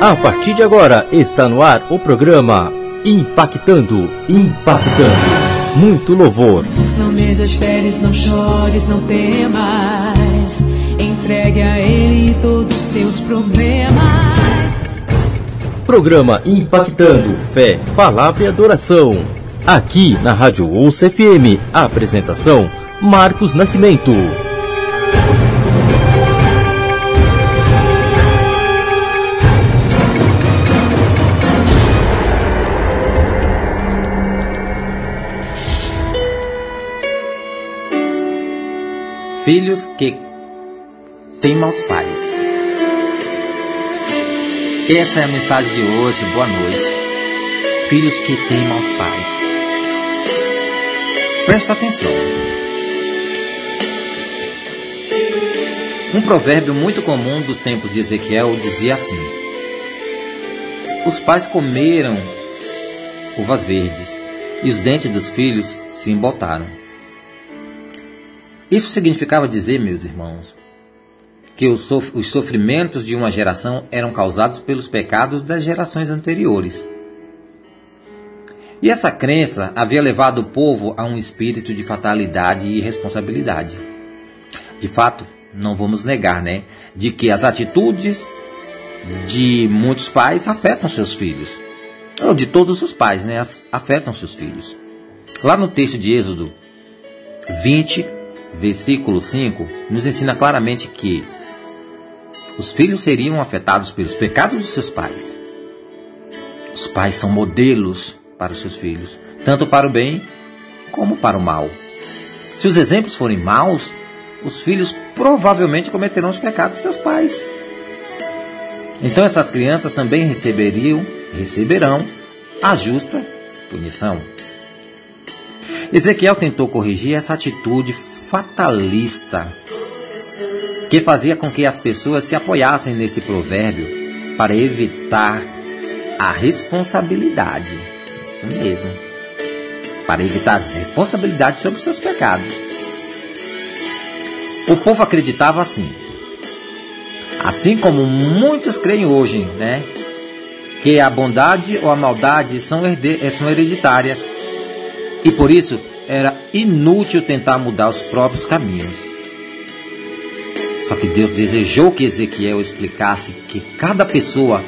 A partir de agora está no ar o programa Impactando, Impactando. Muito louvor. Não desesperes, não chores, não temas. Entregue a Ele todos os teus problemas. Programa Impactando Fé, Palavra e Adoração. Aqui na Rádio Ouça FM. Apresentação: Marcos Nascimento. Filhos que têm maus pais. Essa é a mensagem de hoje. Boa noite. Filhos que têm maus pais. Presta atenção. Um provérbio muito comum dos tempos de Ezequiel dizia assim: Os pais comeram uvas verdes e os dentes dos filhos se embotaram. Isso significava dizer, meus irmãos, que os sofrimentos de uma geração eram causados pelos pecados das gerações anteriores. E essa crença havia levado o povo a um espírito de fatalidade e responsabilidade. De fato, não vamos negar, né, de que as atitudes de muitos pais afetam seus filhos. Ou de todos os pais, né, afetam seus filhos. Lá no texto de Êxodo 20, versículo 5, nos ensina claramente que os filhos seriam afetados pelos pecados de seus pais. Os pais são modelos para os seus filhos, tanto para o bem como para o mal. Se os exemplos forem maus, os filhos provavelmente cometerão os pecados de seus pais. Então essas crianças também receberiam, receberão a justa punição. Ezequiel tentou corrigir essa atitude fatalista que fazia com que as pessoas se apoiassem nesse provérbio para evitar a responsabilidade. Isso mesmo. Para evitar as responsabilidades sobre seus pecados. O povo acreditava assim. Assim como muitos creem hoje, né? Que a bondade ou a maldade são, são hereditárias. E por isso era inútil tentar mudar os próprios caminhos. Só que Deus desejou que Ezequiel explicasse que cada pessoa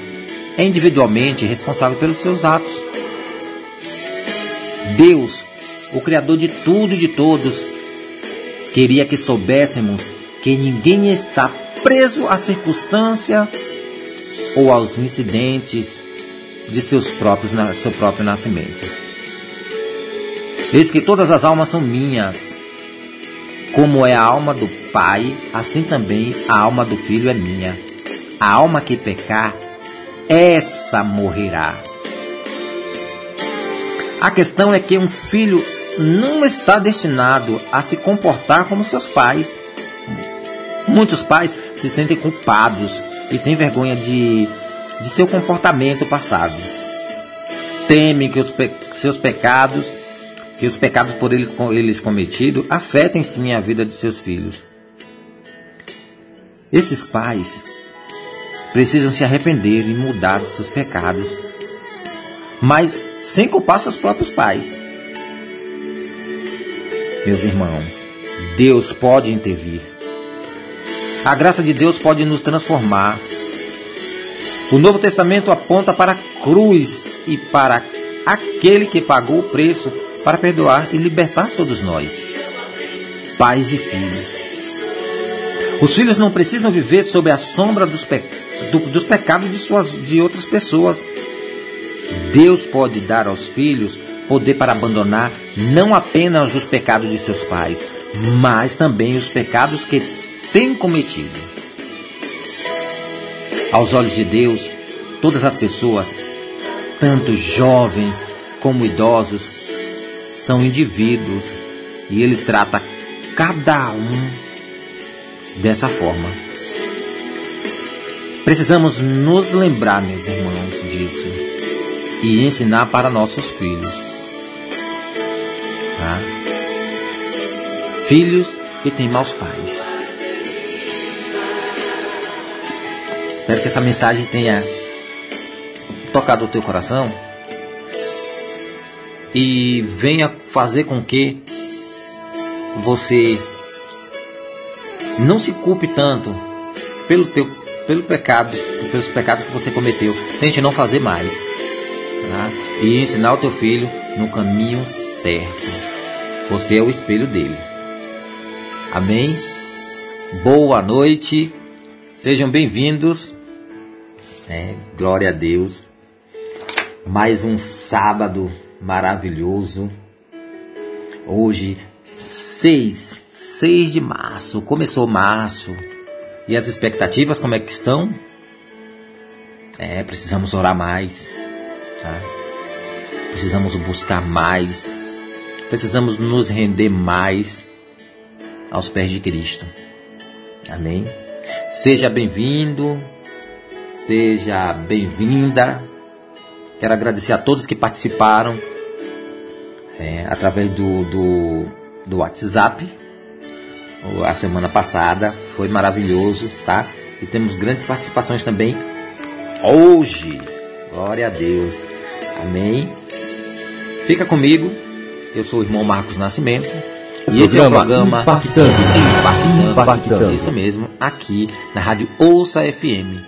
é individualmente responsável pelos seus atos. Deus, o Criador de tudo e de todos, queria que soubéssemos que ninguém está preso à circunstância ou aos incidentes de seus próprios, seu próprio nascimento. Eis que todas as almas são minhas. Como é a alma do Pai, assim também a alma do Filho é minha. A alma que pecar, essa morrerá. A questão é que um filho não está destinado a se comportar como seus pais. Muitos pais se sentem culpados e têm vergonha de, de seu comportamento passado. Temem que os pe seus pecados que os pecados por eles, eles cometidos afetem sim a vida de seus filhos. Esses pais precisam se arrepender e mudar de seus pecados, mas sem culpar seus próprios pais. Meus irmãos, Deus pode intervir. A graça de Deus pode nos transformar. O Novo Testamento aponta para a cruz e para aquele que pagou o preço para perdoar e libertar todos nós, pais e filhos. Os filhos não precisam viver sob a sombra dos, pe do, dos pecados de, suas, de outras pessoas. Deus pode dar aos filhos poder para abandonar não apenas os pecados de seus pais, mas também os pecados que têm cometido. Aos olhos de Deus, todas as pessoas, tanto jovens como idosos, são indivíduos e ele trata cada um dessa forma. Precisamos nos lembrar, meus irmãos, disso e ensinar para nossos filhos. Tá? Filhos que têm maus pais. Espero que essa mensagem tenha tocado o teu coração e venha fazer com que você não se culpe tanto pelo teu pelo pecado, pelos pecados que você cometeu. Tente não fazer mais. Tá? E ensinar o teu filho no caminho certo. Você é o espelho dele. Amém? Boa noite. Sejam bem-vindos. É, glória a Deus. Mais um sábado maravilhoso. Hoje, 6, 6 de março. Começou março. E as expectativas como é que estão? É, precisamos orar mais. Tá? Precisamos buscar mais. Precisamos nos render mais aos pés de Cristo. Amém? Seja bem-vindo, seja bem-vinda. Quero agradecer a todos que participaram é, através do, do, do WhatsApp a semana passada. Foi maravilhoso, tá? E temos grandes participações também hoje. Glória a Deus. Amém. Fica comigo. Eu sou o irmão Marcos Nascimento. E esse é o programa Impactando. Impactando. Impactando. Isso mesmo, aqui na Rádio Ouça FM.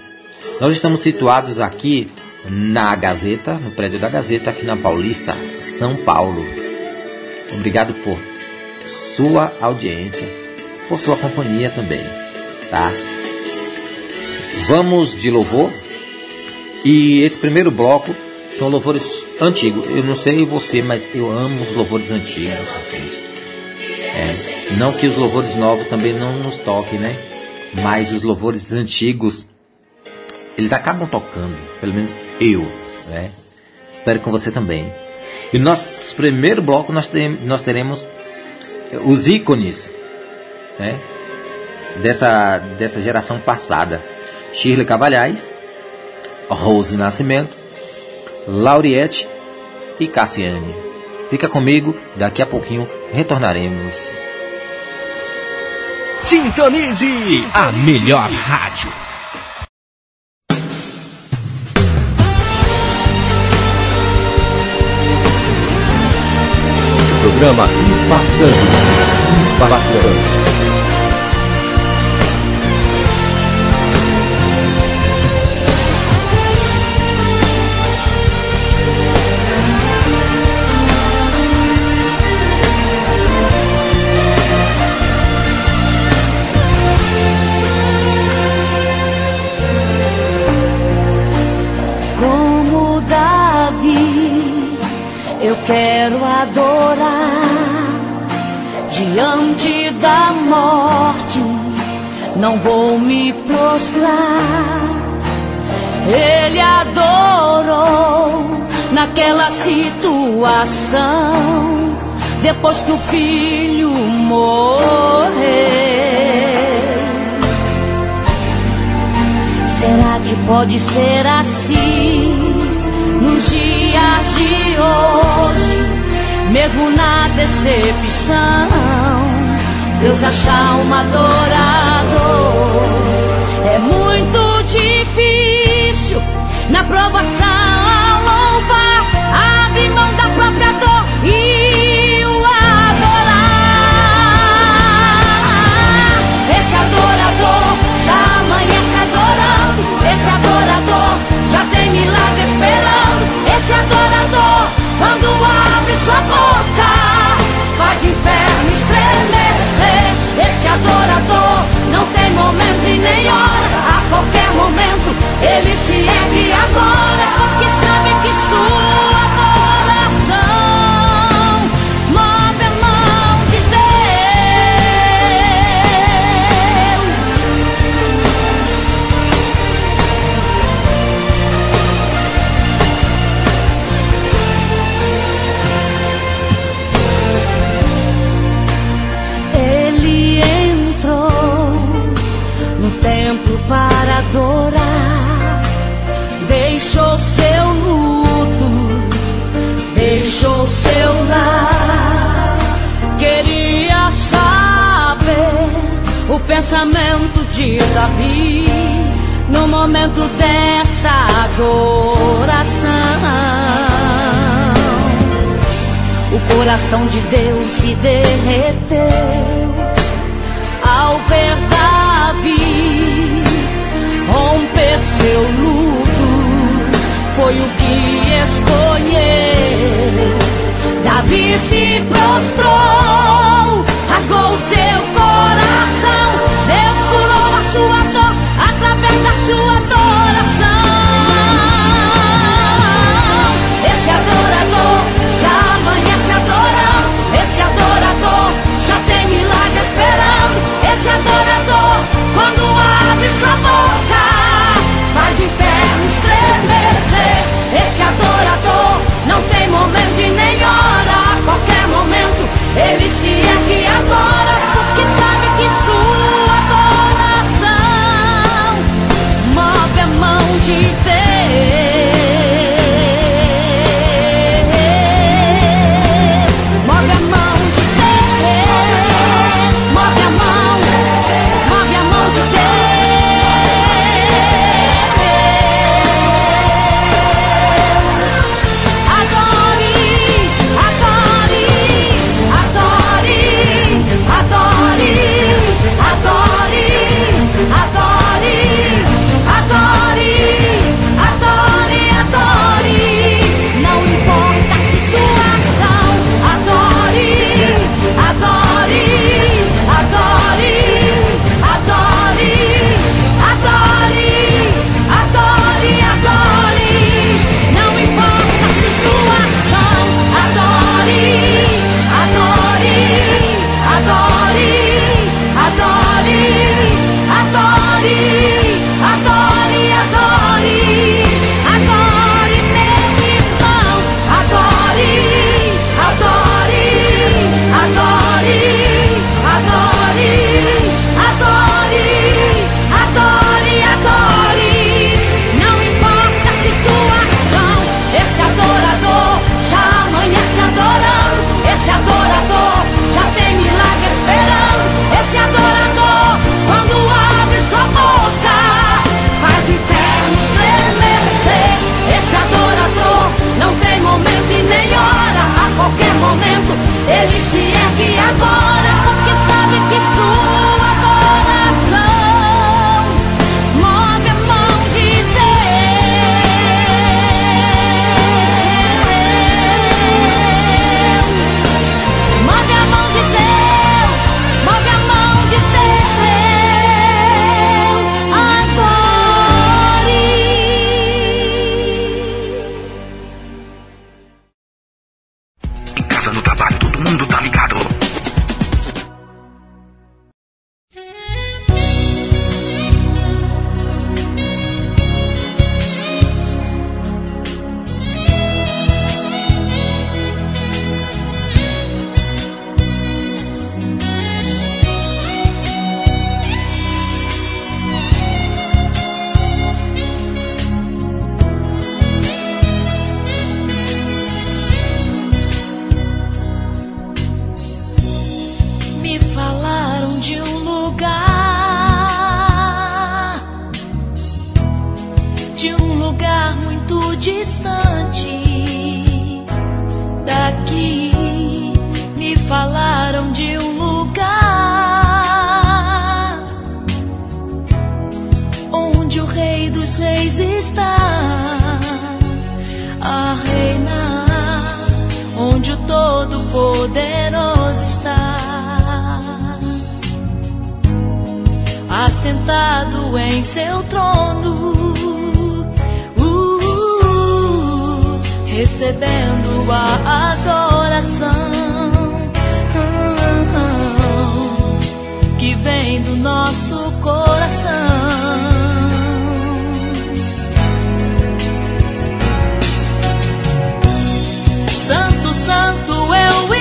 Nós estamos situados aqui na Gazeta, no prédio da Gazeta, aqui na Paulista, São Paulo. Obrigado por sua audiência, por sua companhia também, tá? Vamos de louvor. E esse primeiro bloco são louvores antigos. Eu não sei você, mas eu amo os louvores antigos. É, não que os louvores novos também não nos toquem, né? Mas os louvores antigos, eles acabam tocando, pelo menos eu, né? Espero com você também. E no nosso primeiro bloco nós, tem, nós teremos os ícones, né? Dessa, dessa geração passada. Shirley Cavalhais, Rose Nascimento, Lauriette e Cassiane. Fica comigo, daqui a pouquinho retornaremos. Sintonize a melhor rádio. Programa Impactando. Impactando. Não vou me prostrar. Ele adorou naquela situação, depois que o filho morreu. Será que pode ser assim nos dias de hoje, mesmo na decepção? Deus achar um é muito difícil na provação louvar, abrir mão da própria dor e o adorar. Esse adorador já amanhece adorando. Esse adorador já tem milagre esperando. Esse adorador, quando abre sua boca, faz inferno estremecer. Esse adorador não tem momento e nem hora. A qualquer momento ele se ergue agora, porque sabe que sua adoração para adorar. Deixou seu luto, deixou seu lar. Queria saber o pensamento de Davi no momento dessa adoração. O coração de Deus se derreteu ao ver Davi romper seu luto foi o que escolheu. Davi se prostrou. agora, porque sabe que sou? de um lugar muito distante. Daqui me falaram de um lugar onde o Rei dos Reis está a reinar, onde o Todo-Poderoso está. Assentado em seu trono recebendo a adoração que vem do nosso coração. Santo, santo é eu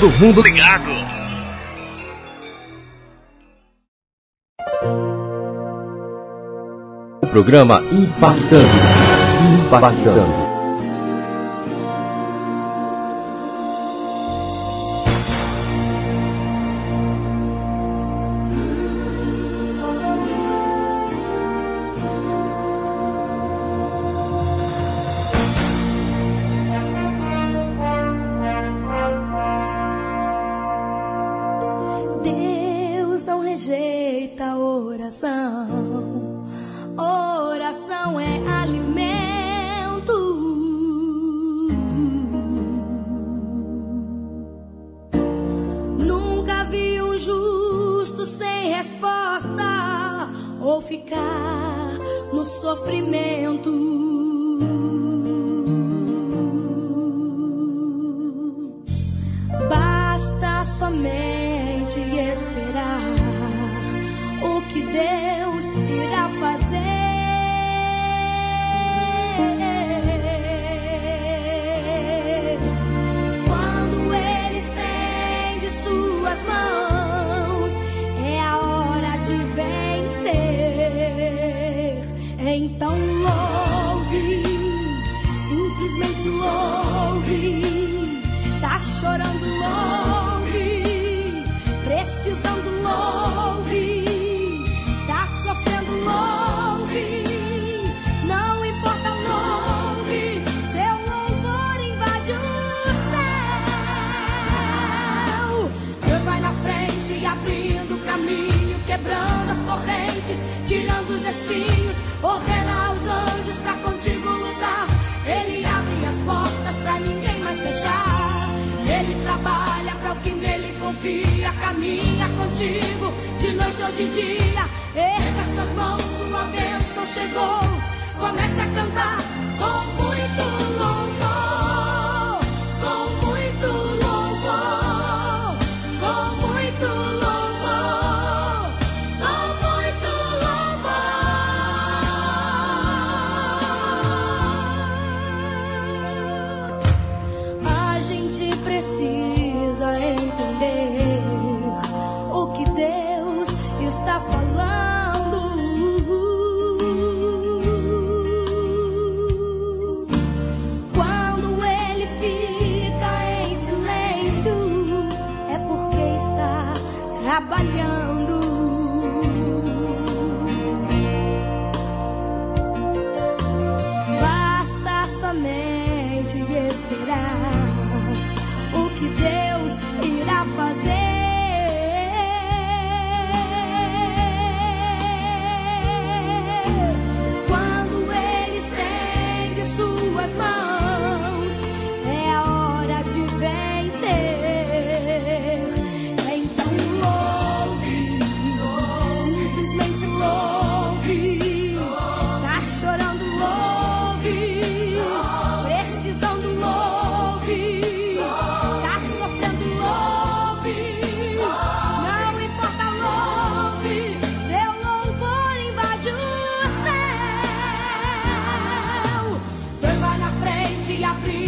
todo mundo ligado. O programa Impactando. Impactando.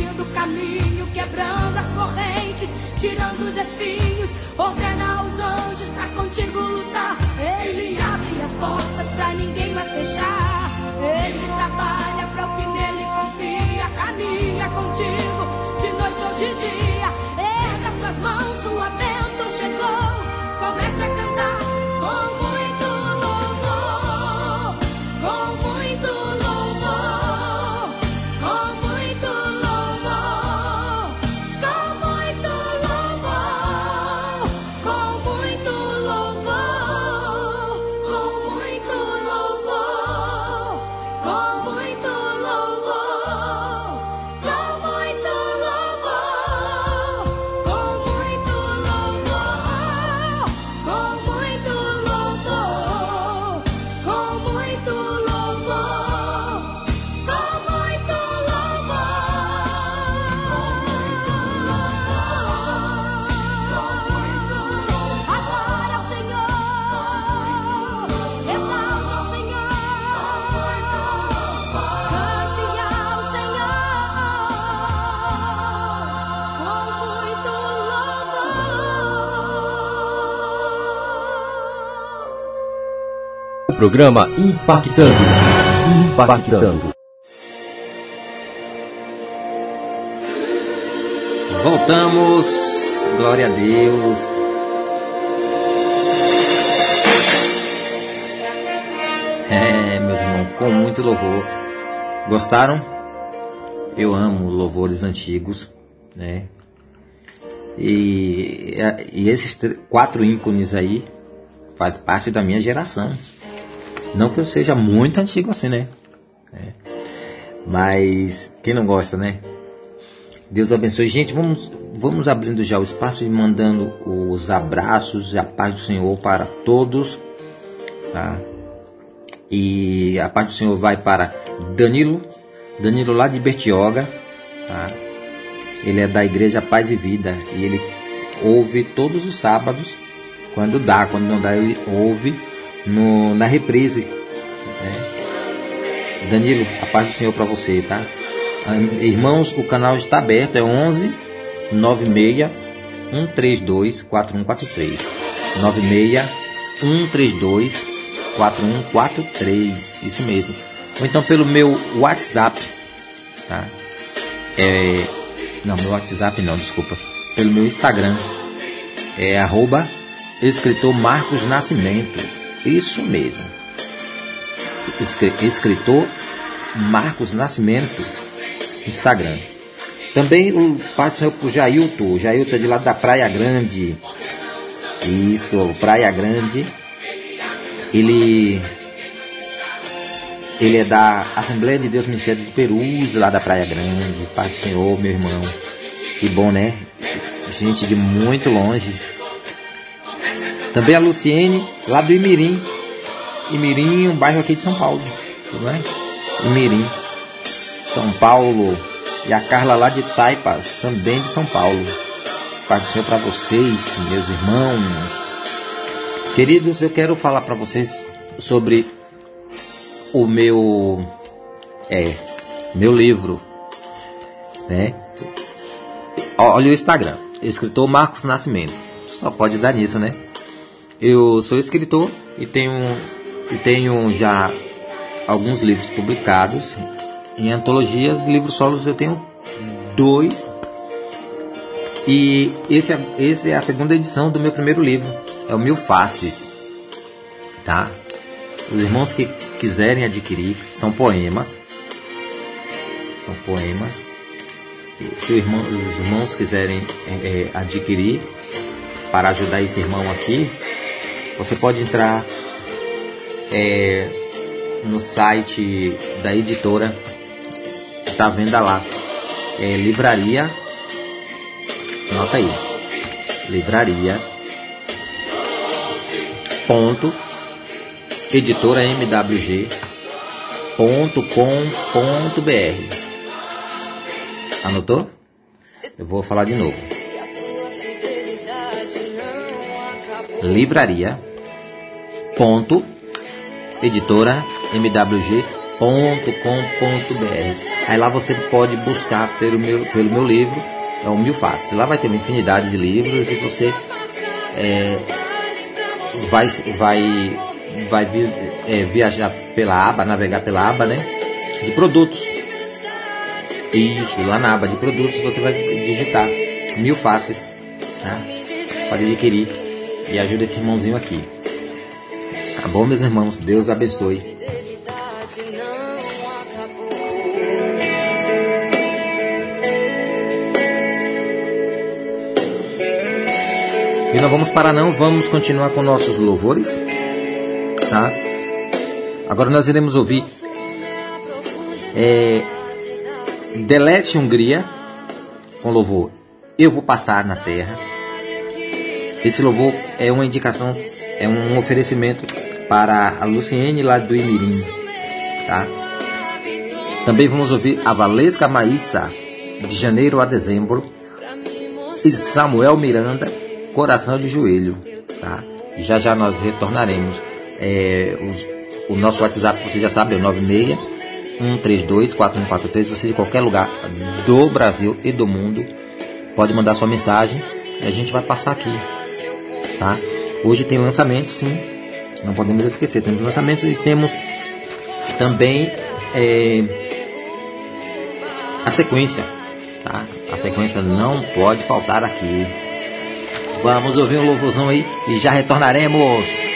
Frente, abrindo caminho, quebrando as correntes, tirando os espinhos. Ordena aos anjos pra contigo lutar. Ele abre as portas pra ninguém mais fechar. Ele trabalha pra o que nele confia, caminha contigo de noite ou de dia. Erga suas mãos, sua bênção chegou. Comece a cantar programa Impactando. Impactando. Voltamos, glória a Deus. É, meus irmãos, com muito louvor. Gostaram? Eu amo louvores antigos, né? E, e esses tr- quatro ícones aí faz parte da minha geração. Não que eu seja muito antigo assim, né? É. Mas quem não gosta, né? Deus abençoe. Gente, vamos, vamos abrindo já o espaço e mandando os abraços e a paz do Senhor para todos. Tá? E a paz do Senhor vai para Danilo, Danilo lá de Bertioga. Tá? Ele é da igreja Paz e Vida e ele ouve todos os sábados. Quando dá, quando não dá, ele ouve no, na reprise. né? Danilo, a paz do Senhor para você, tá? Ah, Irmãos, o canal está aberto, é 11 96 132 4143. 96 132 4143, isso mesmo. Ou então pelo meu WhatsApp, tá? É, não, meu WhatsApp não, desculpa. Pelo meu Instagram, é arroba escritor Marcos Nascimento. Isso mesmo. Escri- Escritor Marcos Nascimento, Instagram. Também o do Senhor pro Jailton. O Jailton é de lá da Praia Grande. Isso, Praia Grande. Ele ele é da Assembleia de Deus Ministério de Perus, lá da Praia Grande. Pai do Senhor, meu irmão. Que bom, né? Gente de muito longe. Também a Luciene, lá do Imirim. Imirim, um bairro aqui de São Paulo. Não é? Imirim. São Paulo. E a Carla lá de Taipas, também de São Paulo. Pai do Senhor para vocês, meus irmãos. Queridos, eu quero falar para vocês sobre o meu é meu livro, né? Olha o Instagram, escritor Marcos Nascimento. Só pode dar nisso, né? Eu sou escritor e tenho e tenho já alguns livros publicados em antologias, livros solos eu tenho dois e esse é, esse é a segunda edição do meu primeiro livro, é o Mil Faces, tá? Os irmãos que quiserem adquirir, são poemas. São poemas. Se os irmãos quiserem é, adquirir para ajudar esse irmão aqui, você pode entrar é, no site da editora, está à venda lá. É, livraria, nota aí, livraria ponto editoramwg.com.br. Anotou? Eu vou falar de novo. Livraria ponto editora mwg.com.br. Aí lá você pode buscar pelo meu, pelo meu livro, é o Mil Faces. Lá vai ter uma infinidade de livros e você é, vai, vai vai é, viajar pela aba, navegar pela aba, né? De produtos. Isso, lá na aba de produtos você vai digitar mil faces, tá? Pode adquirir e ajuda esse irmãozinho aqui. Tá bom, meus irmãos? Deus abençoe. E não vamos parar não, vamos continuar com nossos louvores tá? Agora nós iremos ouvir é, Delete Hungria com louvor Eu Vou Passar na Terra. Esse louvor é uma indicação, é um oferecimento para a Luciene lá do Imirim, tá? Também vamos ouvir a Valesca Maíssa, de janeiro a dezembro, e Samuel Miranda, Coração de Joelho, tá? Já já nós retornaremos. É, o, o, nosso WhatsApp, você já sabe, é o 96 132 4143. Você de qualquer lugar do Brasil e do mundo pode mandar sua mensagem e a gente vai passar aqui. Tá? Hoje tem lançamento, sim. Não podemos esquecer. Temos lançamentos e temos também é, a sequência. Tá? A sequência não pode faltar aqui. Vamos ouvir um louvorzão aí e já retornaremos.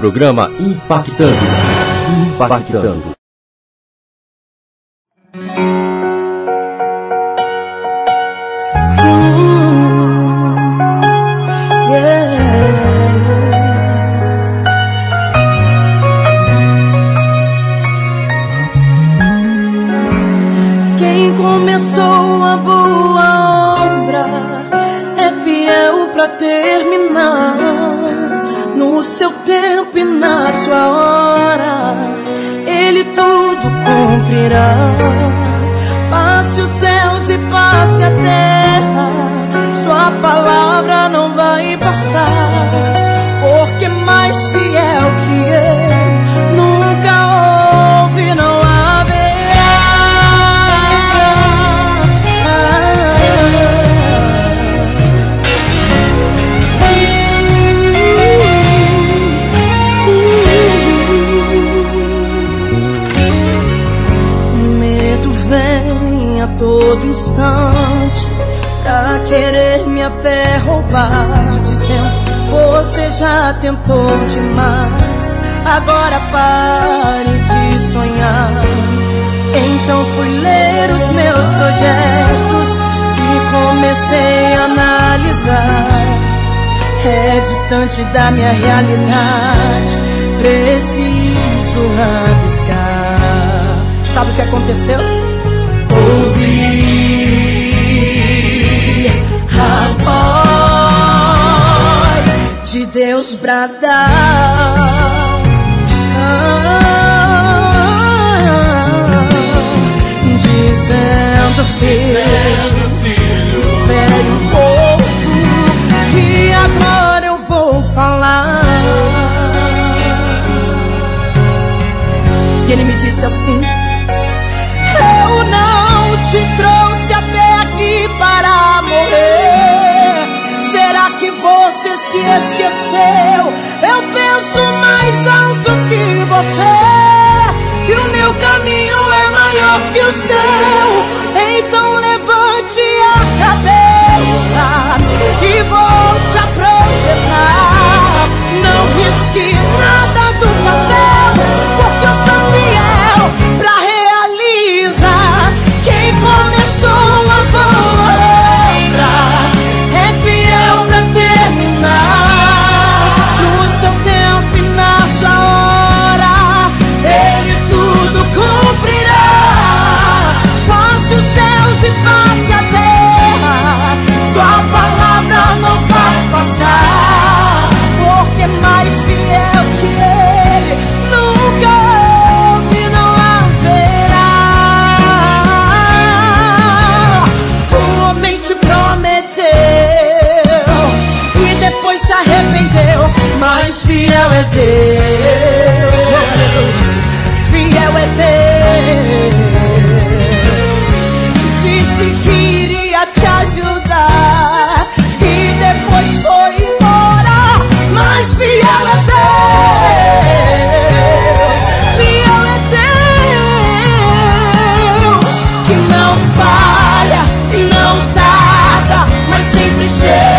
Programa Impactando. Impactando. Sua hora. Ele tudo cumprirá. Passe os céus e passe a terra, sua palavra não vai passar. Porque mais fiel que ele minha fé roubar, dizendo você já tentou demais, agora pare de sonhar. Então fui ler os meus projetos e comecei a analisar. É distante da minha realidade, preciso rabiscar. Sabe o que aconteceu? Ouvi de Deus bradar. Dizendo, filho, espere um pouco, que agora eu vou falar. E ele me disse assim: Eu não te trouxe até aqui para morrer. Será que você se esqueceu? Eu penso mais alto que você. E o meu caminho é maior que o seu. Mas fiel é Deus, fiel é Deus. Disse que iria te ajudar e depois foi embora. Mas fiel é Deus, fiel é Deus que não falha e não tarda, mas sempre chega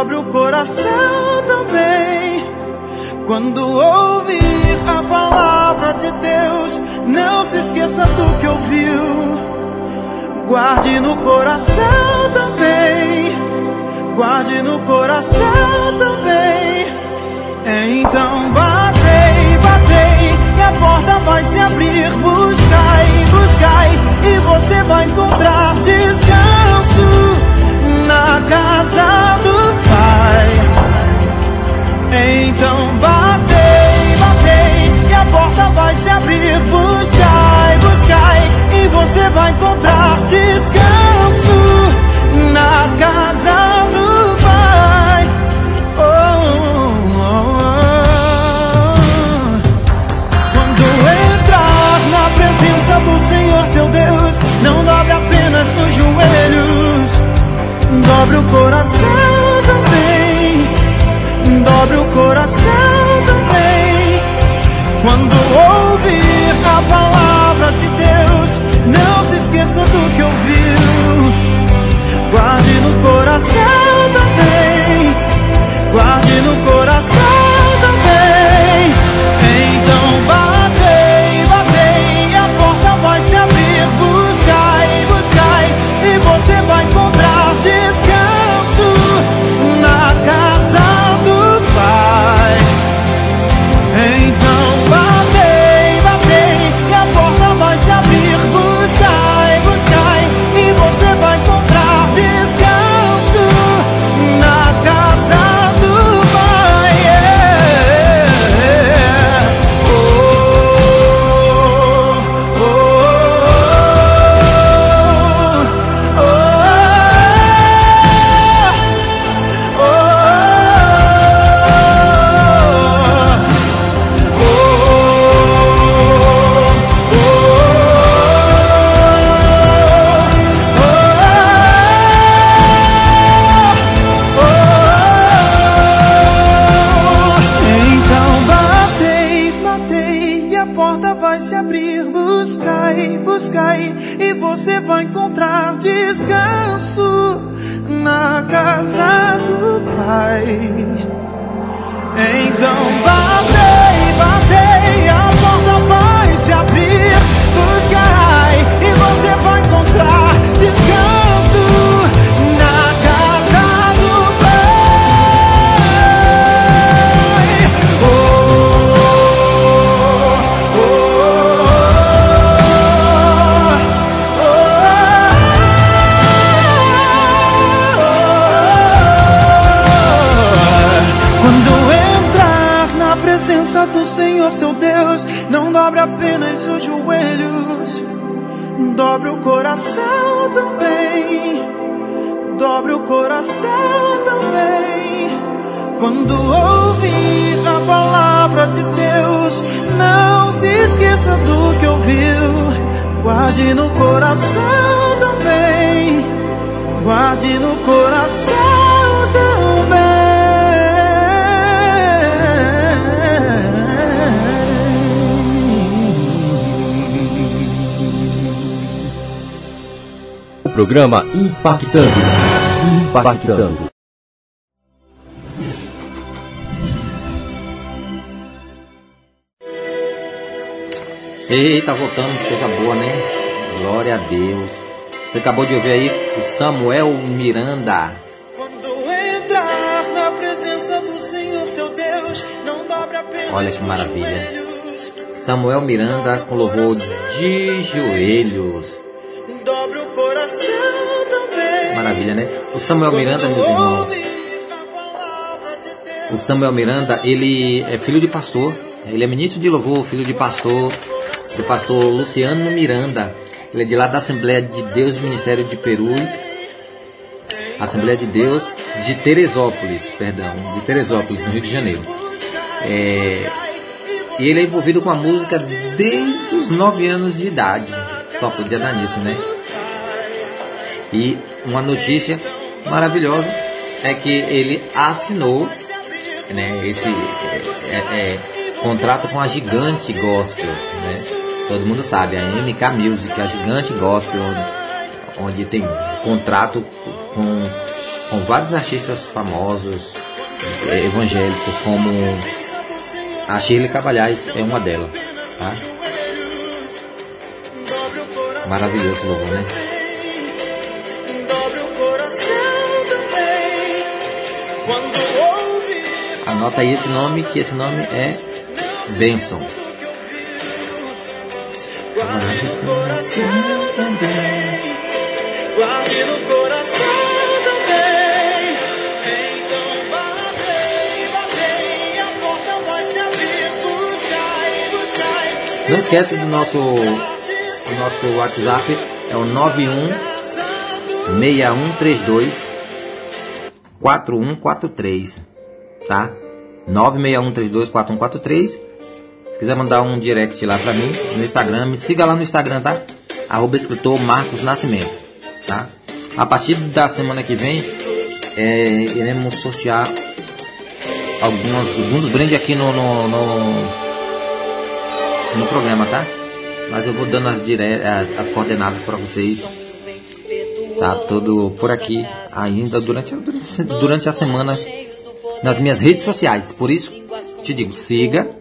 Dobre o coração também. Quando ouvir a palavra de Deus, não se esqueça do que ouviu. Guarde no coração também. Guarde no coração também. Então batei, batei, e a porta vai se abrir. Buscai, buscai, e você vai encontrar descanso na casa do Pai. Então batei, batei, e a porta vai se abrir. Buscai, buscai, e você vai encontrar descanso na casa do Pai. Oh, oh, oh. Quando entrar na presença do Senhor seu Deus, não dobre apenas os joelhos, dobre o coração também, dobre o coração também. Quando ouvir a palavra de Deus, não se esqueça do que ouviu. Guarde no coração também. Guarde no coração Guarde no coração também. Guarde no coração também. O programa Impactando. Impactando. Eita, voltamos, coisa boa? Glória a Deus. Você acabou de ouvir aí o Samuel Miranda. Quando entrar na presença do Senhor seu Deus, não dobra Olha que maravilha. Samuel Miranda com louvor de joelhos. Maravilha, né? O Samuel Miranda, meus irmãos. O Samuel Miranda, ele é filho de pastor. Ele é ministro de louvor, filho de pastor, do pastor Luciano Miranda. Ele é de lá da Assembleia de Deus do Ministério de Perus. Assembleia de Deus de Teresópolis, perdão, de Teresópolis, no Rio de Janeiro. É, e ele é envolvido com a música desde os 9 anos de idade. Só podia dar nisso, né? E uma notícia maravilhosa é que ele assinou né, esse é, é contrato com a gigante gospel. Todo mundo sabe, a MK Music, a gigante gospel, onde, onde tem contrato com, com vários artistas famosos é, evangélicos, como a Shirley Cavalhais é uma delas. Tá? Maravilhoso louvor, né? Anota aí esse nome, que esse nome é Benson. Guarde no coração também. Então batei, batei, a porta vai se abrir. Buscai, buscai. Não esquece do nosso, do nosso WhatsApp, é o 91 6132 4143, tá? 961324143. Se quiser mandar um direct lá pra mim no Instagram, me siga lá no Instagram, tá? Arroba escritor Marcos Nascimento, tá? A partir da semana que vem, é, iremos sortear alguns, alguns brindes aqui no, no, no, no programa, tá? Mas eu vou dando as, dire... as, as coordenadas para vocês. Tá tudo por aqui ainda durante, durante, durante a semana nas minhas redes sociais. Por isso, te digo, siga.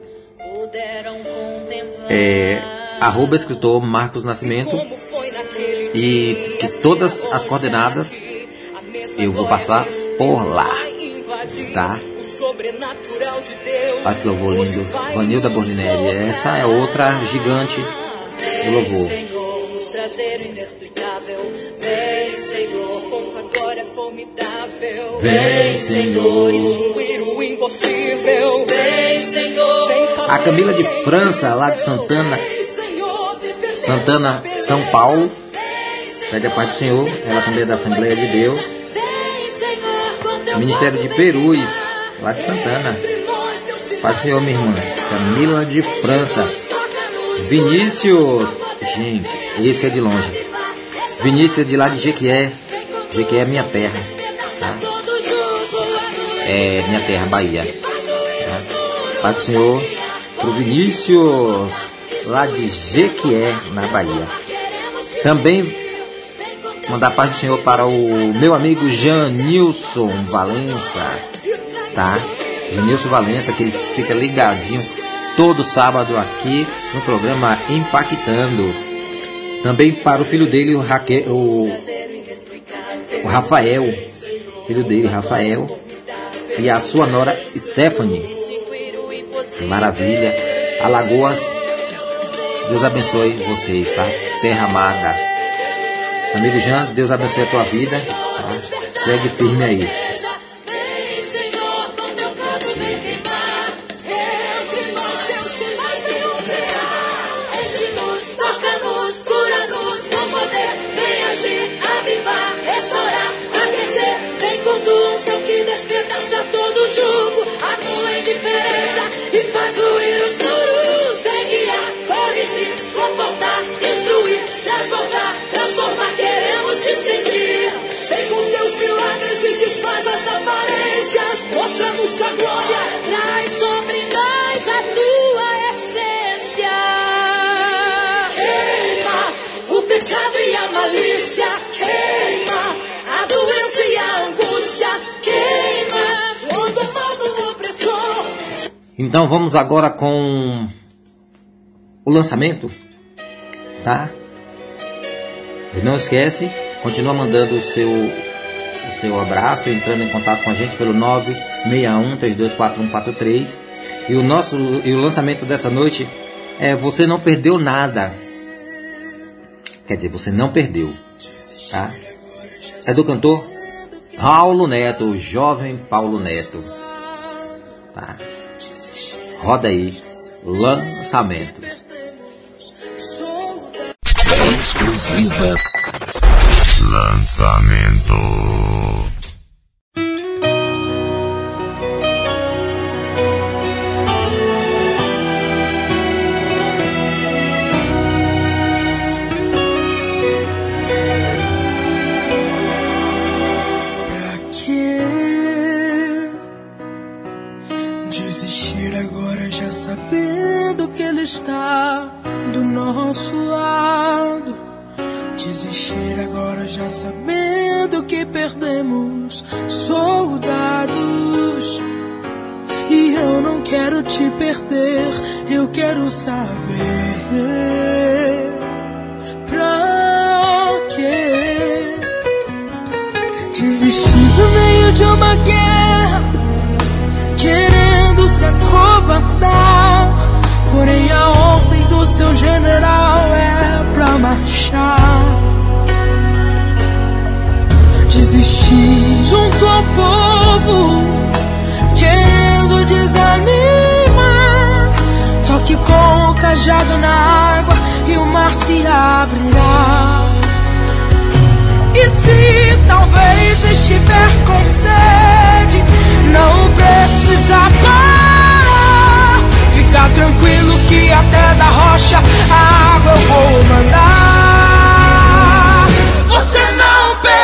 É, arroba escritor Marcos Nascimento. E que todas as coordenadas eu vou passar por lá. Tá? Que louvor lindo. Vanilda Borninelli. Essa é outra gigante do louvor. Trazer o inexplicável, vem Senhor, contra a glória formidável. Vem, Senhor. extinguir o impossível. Vem Senhor, vem A Camila de França, lá de Santana, Santana, São Paulo. Pede a paz do Senhor. Ela também é da Assembleia de Deus. Ministério de Perus, lá de Santana. Paz do Senhor, minha irmã. Camila de França. Vinícius. Gente, esse é de longe. Vinícius é de lá de Jequié. Jequié é minha terra. Tá? É minha terra, Bahia. Tá? Paz do Senhor pro Vinícius, lá de Jequié, na Bahia. Também mandar paz do Senhor para o meu amigo Janilson Valença, tá? Janilson Valença, que ele fica ligadinho todo sábado aqui no programa Impactando. Também para o filho dele, o, Raque, o, o Rafael, filho dele, Rafael, e a sua nora Stephanie. Maravilha. Alagoas, Deus abençoe vocês, tá? Terra amada. Amigo Jean, Deus abençoe a tua vida. Tá? Segue firme aí. Despedaça todo jugo. A tua indiferença e faz ruir os muros. Vem guiar, corrigir, confortar, instruir, transbordar, transformar. Queremos te sentir. Vem com teus milagres e desfaz as aparências. Mostra-nos tua glória. Traz sobre nós a tua essência. Queima o pecado e a malícia. Queima a doença e a angústia. Então vamos agora com o lançamento, tá? E não esquece, continua mandando o seu, o seu abraço, entrando em contato com a gente pelo 961 324143 E o nosso e o lançamento dessa noite é Você não perdeu nada. Quer dizer, você não perdeu, tá? É do cantor Paulo Neto, o jovem Paulo Neto. Tá? Roda aí, lançamento. Exclusiva. Sabendo que ele está do nosso lado? Desistir agora já sabendo que perdemos soldados. E eu não quero te perder, eu quero saber pra quê? Desistir no meio de uma guerra, querendo se acovardar. Porém, a ordem do seu general é pra marchar. Desistir junto ao povo, querendo desanimar. Toque com o cajado na água e o mar se abrirá. E se talvez estiver com sede, não precisa parar. Fica tranquilo que até da rocha a água eu vou mandar. Você não perdeu.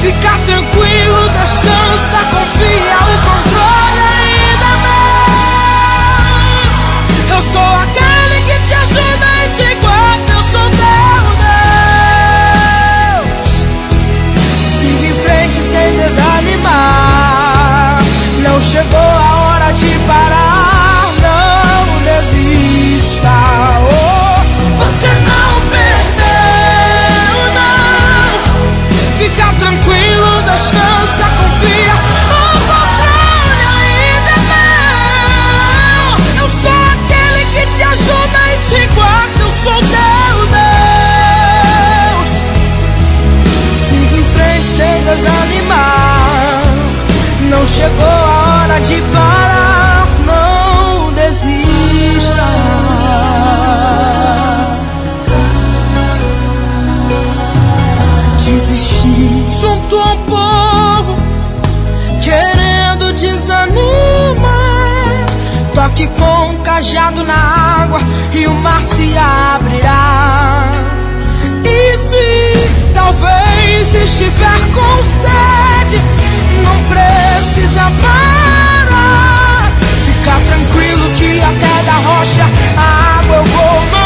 Fica tranquilo, descansa, confia, chegou a hora de parar. Não desista. Desistir junto ao povo, querendo desanimar. Toque com um cajado na água e o mar se abrirá. E se talvez estiver com sede, não precisa parar. Fica tranquilo que até da rocha a água eu vou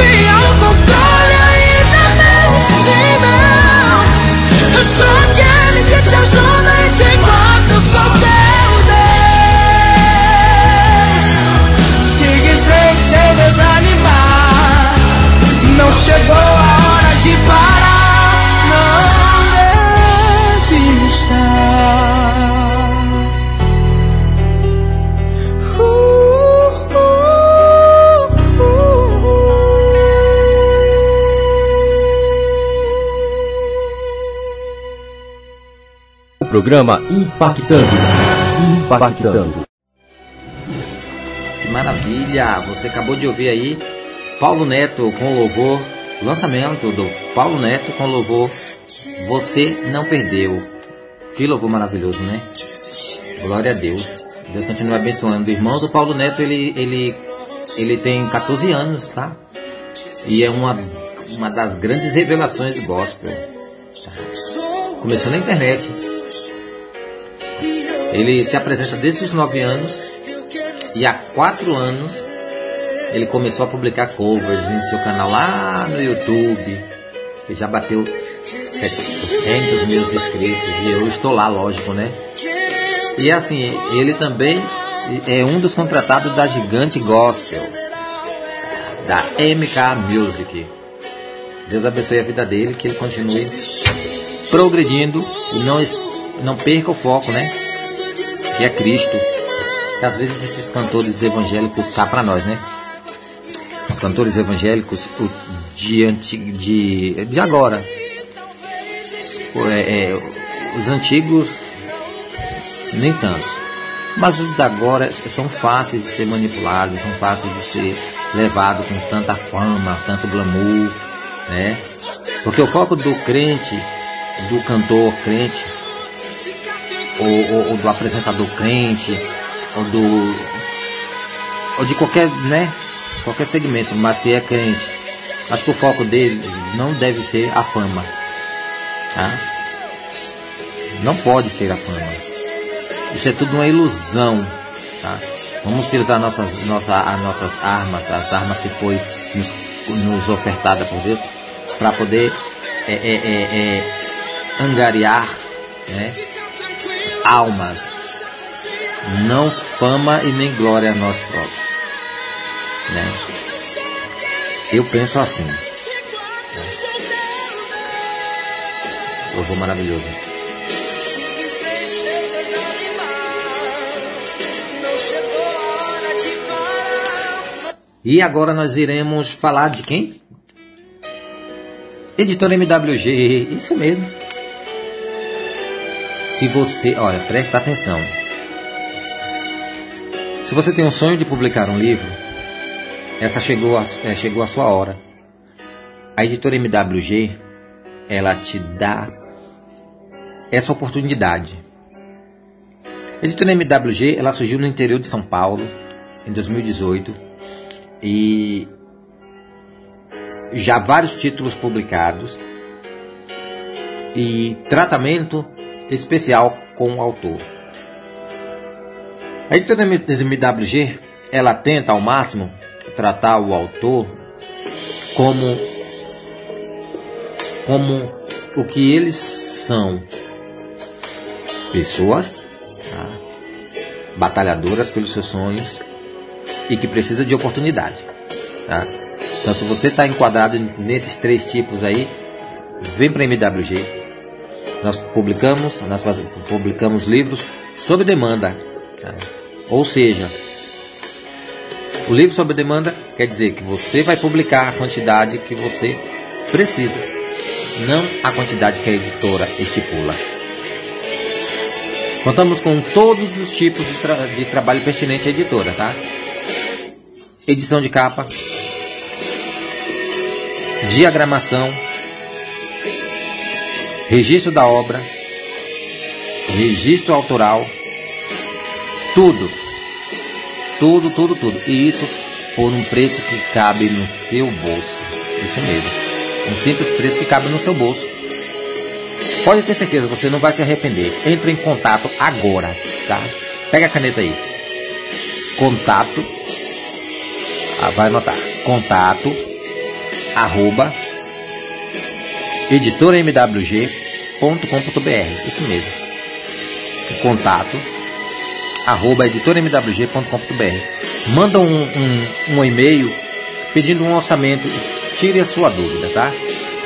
descansa, confia, o controle ainda é meu, programa Impactando. Impactando. Que maravilha! Você acabou de ouvir aí Paulo Neto com louvor, lançamento do Paulo Neto com louvor Você Não Perdeu. Que louvor maravilhoso, né? Glória a Deus. Deus continua abençoando. O irmão do Paulo Neto, ele, ele, ele tem 14 anos, tá? e é uma, uma das grandes revelações do gospel. Começou na internet. Ele se apresenta desde os 9 anos e há 4 anos ele começou a publicar covers em seu canal lá no YouTube. Que já bateu 700 mil inscritos e eu estou lá, lógico, né? E assim, ele também é um dos contratados da Gigante Gospel, da MK Music. Deus abençoe a vida dele, que ele continue progredindo e não, não perca o foco, né? Que é Cristo. Que às vezes esses cantores evangélicos cá para nós, né? Os cantores evangélicos de, antigo, de, de agora. É, é, os antigos nem tanto. Mas os da agora são fáceis de ser manipulados, são fáceis de ser levados com tanta fama, tanto glamour, né? Porque o foco do crente, do cantor crente, ou, ou, ou do apresentador crente, ou do ou de qualquer, né? Qualquer segmento, mas que é crente. Acho que o foco dele não deve ser a fama. Tá? Não pode ser a fama. Isso é tudo uma ilusão. Tá? Vamos utilizar nossas, nossa, as nossas armas, as armas que foi nos, nos ofertada por Deus, para poder é, é, é, é, angariar né, almas. Não fama e nem glória a nós próprios. Né? Eu penso assim. Né? Louvor maravilhoso. E agora nós iremos falar de quem? Editora MWG, isso mesmo. Se você, olha, presta atenção. Se você tem um sonho de publicar um livro, essa chegou a, é, chegou a sua hora. A editora MWG, ela te dá essa oportunidade. A editora MWG, ela surgiu no interior de São Paulo em 2018 e já vários títulos publicados e tratamento especial com o autor. A editora MWG ela tenta ao máximo tratar o autor como como o que eles são pessoas tá? batalhadoras pelos seus sonhos e que precisa de oportunidade. Tá? Então, se você está enquadrado nesses três tipos aí, vem para MWG. Nós publicamos, nós publicamos livros sob demanda. Tá? Ou seja, o livro sob demanda quer dizer que você vai publicar a quantidade que você precisa, não a quantidade que a editora estipula. Contamos com todos os tipos de, tra de trabalho pertinente à editora, tá? edição de capa, diagramação, registro da obra, registro autoral, tudo, tudo, tudo, tudo. E isso por um preço que cabe no seu bolso. Isso mesmo. Um simples preço que cabe no seu bolso. Pode ter certeza, você não vai se arrepender. Entre em contato agora, tá? Pega a caneta aí. Contato ah, vai anotar. Contato arroba editormwg.com.br. Isso mesmo. Contato arroba editormwg.com.br. Manda um, um, um e-mail pedindo um orçamento. Tire a sua dúvida, tá?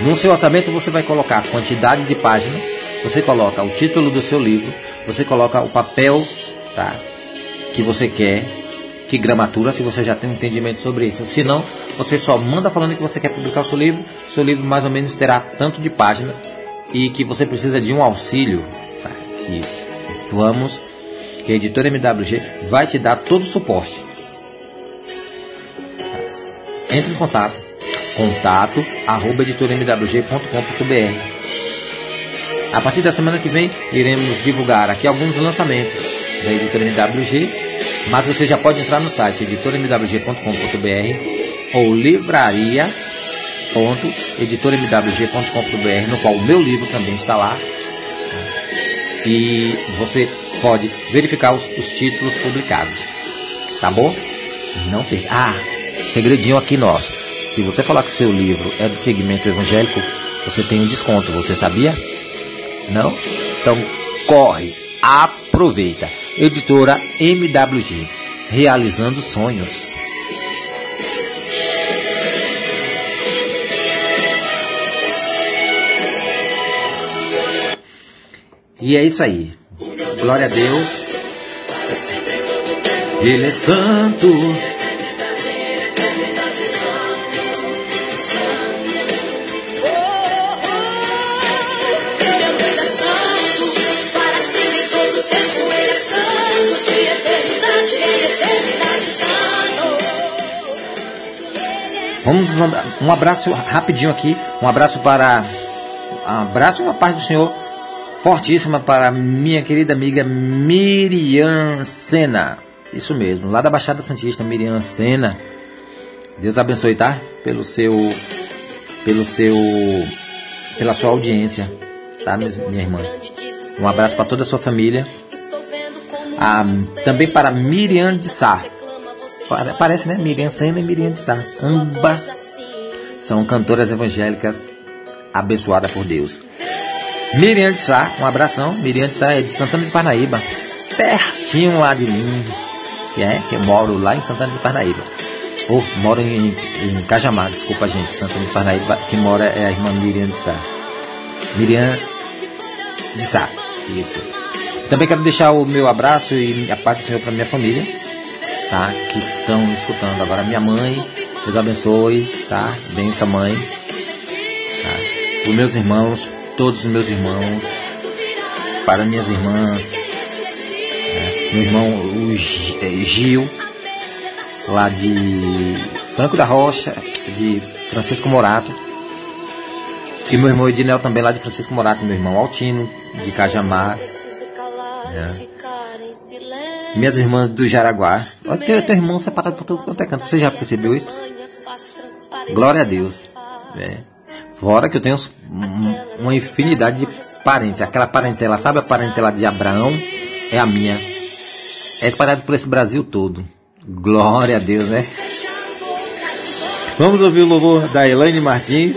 No seu orçamento você vai colocar a quantidade de páginas, você coloca o título do seu livro, você coloca o papel, tá? Que você quer que gramatura, se você já tem entendimento sobre isso. Se não, você só manda falando que você quer publicar o seu livro, seu livro mais ou menos terá tanto de páginas e que você precisa de um auxílio. Tá? E vamos, que a editora MWG vai te dar todo o suporte. Tá? Entre em contato, contato arroba editormwg.com.br. A partir da semana que vem, iremos divulgar aqui alguns lançamentos da editora MWG mas você já pode entrar no site editormwg.com.br ou livraria.editormwg.com.br, no qual o meu livro também está lá. E você pode verificar os, os títulos publicados. Tá bom? Não perca. Ah, segredinho aqui nosso. Se você falar que o seu livro é do segmento evangélico, você tem um desconto. Você sabia? Não? Então corre, aproveita. Editora MWG, realizando sonhos. E é isso aí. Glória a Deus. Ele é santo. Vamos mandar um abraço rapidinho aqui. Um abraço para. Um abraço e uma paz do Senhor fortíssima para minha querida amiga Miriam Sena. Isso mesmo, lá da Baixada Santista, Miriam Sena. Deus abençoe, tá? Pelo seu. Pelo seu. Pela sua audiência, tá, minha irmã? Um abraço para toda a sua família. Ah, também para Miriam de Sá. Parece, né? Miriam Sena e Miriam de Sá. Ambas são cantoras evangélicas abençoadas por Deus. Miriam de Sá, um abração. Miriam de Sá é de Santana de Parnaíba, pertinho lá de mim, que é que eu moro lá em Santana de Parnaíba. Ou oh, moro em, em Cajamar, desculpa gente, Santana de Parnaíba, que mora é a irmã Miriam de Sá. Miriam de Sá, isso. Também quero deixar o meu abraço e a paz do Senhor para minha família, tá? Que estão escutando agora. Minha mãe, Deus abençoe, tá? Bença mãe. Tá? Os meus irmãos, todos os meus irmãos, para minhas irmãs, né? meu irmão o é, Gil, lá de Franco da Rocha, de Francisco Morato, e meu irmão Edinel também lá de Francisco Morato, meu irmão Altino, de Cajamar. Né? Minhas irmãs do Jaraguá. Olha, teu, teu irmão separado por todo quanto é canto. Você já percebeu isso? Glória a Deus. É. Fora que eu tenho uma infinidade de parentes. Aquela parentela, sabe a parentela de Abraão? É a minha. É espalhado por esse Brasil todo. Glória a Deus, né? Vamos ouvir o louvor da Elaine Martins.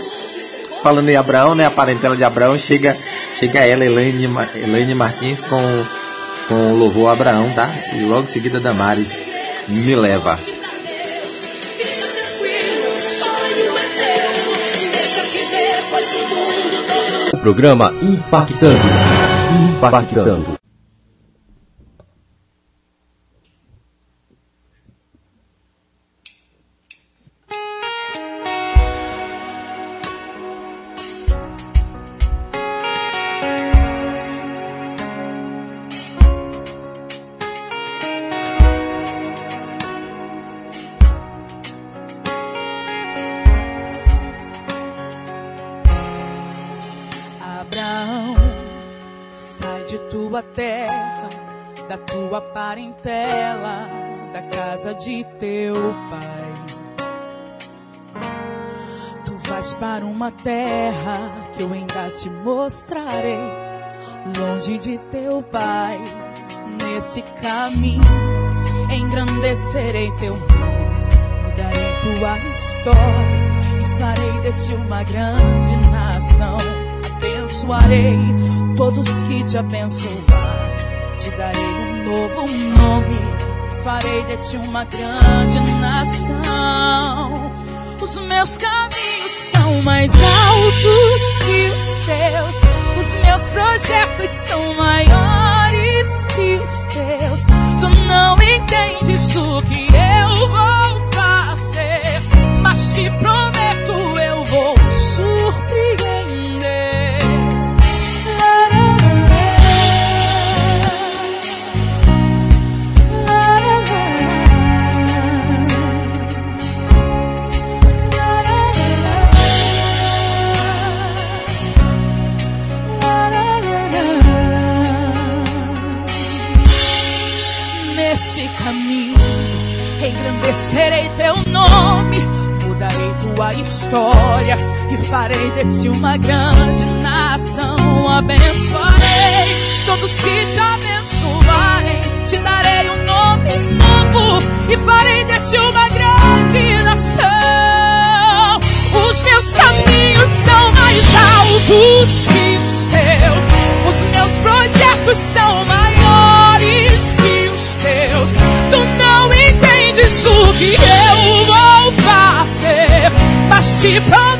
Falando em Abraão, né? A parentela de Abraão. Chega, chega ela, Elaine, Elaine Martins, com, com o louvor Abraão, tá? E logo em seguida Damares me leva. O programa Impactando. Impactando. De teu pai. Tu vais para uma terra que eu ainda te mostrarei, longe de teu pai. Nesse caminho engrandecerei teu nome, mudarei tua história e farei de ti uma grande nação. Abençoarei todos que te abençoar, te darei novo nome farei de ti uma grande nação. Os meus caminhos são mais altos que os teus. Os meus projetos são maiores que os teus. Tu não entendes o que ti uma grande nação. Abençoarei todos que te abençoarem, te darei um nome novo e farei de ti uma grande nação. Os meus caminhos são mais altos que os teus, os meus projetos são maiores que os teus. Tu não entendes o que eu vou fazer, mas te prometo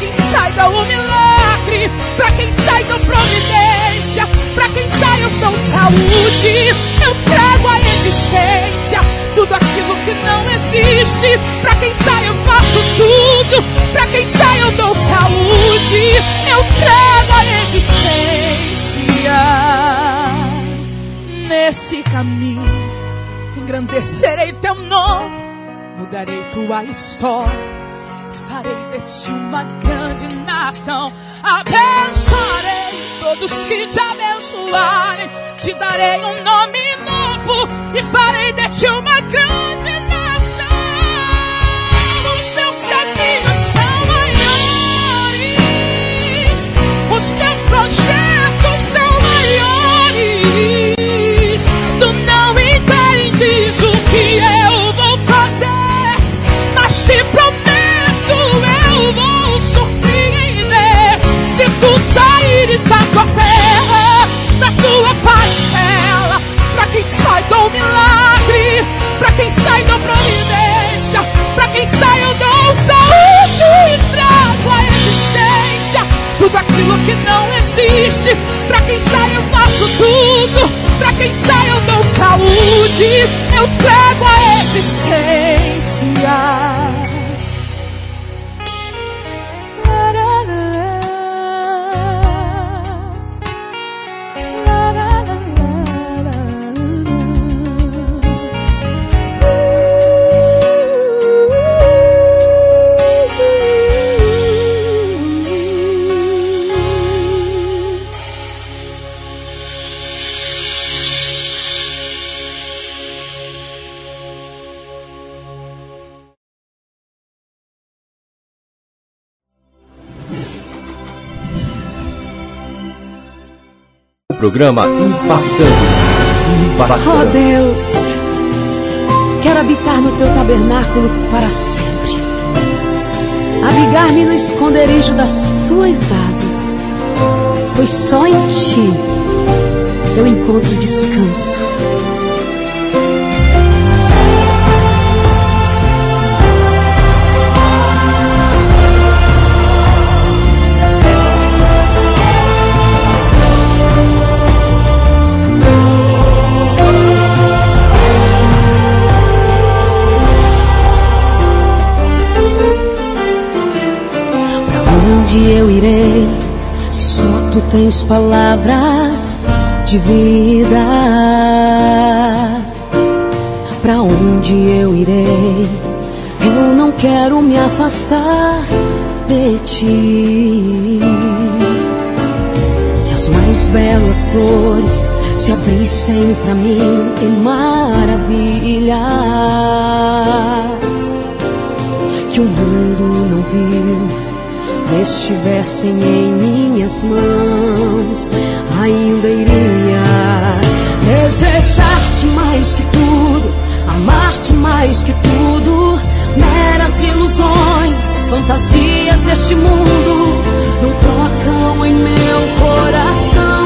quem saiba o milagre, pra quem saiba providência, pra quem sai eu dou saúde, eu trago a existência, tudo aquilo que não existe, pra quem sai eu faço tudo, pra quem sai eu dou saúde, eu trago a existência nesse caminho. Engrandecerei teu nome, mudarei tua história, farei de ti uma grande nação. Abençoarei todos que te abençoarem, te darei um nome novo e farei de ti uma grande nação. Dou milagre, pra quem sai dou providência, pra quem sai eu dou saúde e trago a existência. Tudo aquilo que não existe, pra quem sai eu faço tudo, pra quem sai eu dou saúde, eu trago a existência. Programa Impactando. Oh Impactando. Deus, quero habitar no teu tabernáculo para sempre. Abrigar-me no esconderijo das tuas asas, pois só em ti eu encontro descanso. Tens palavras de vida. Pra onde eu irei? Eu não quero me afastar de ti. Se as mais belas flores se abrissem pra mim em maravilhas que o mundo não viu estivessem em minhas mãos, ainda iria desejar-te mais que tudo, amar-te mais que tudo. Meras ilusões, fantasias deste mundo não trocam em meu coração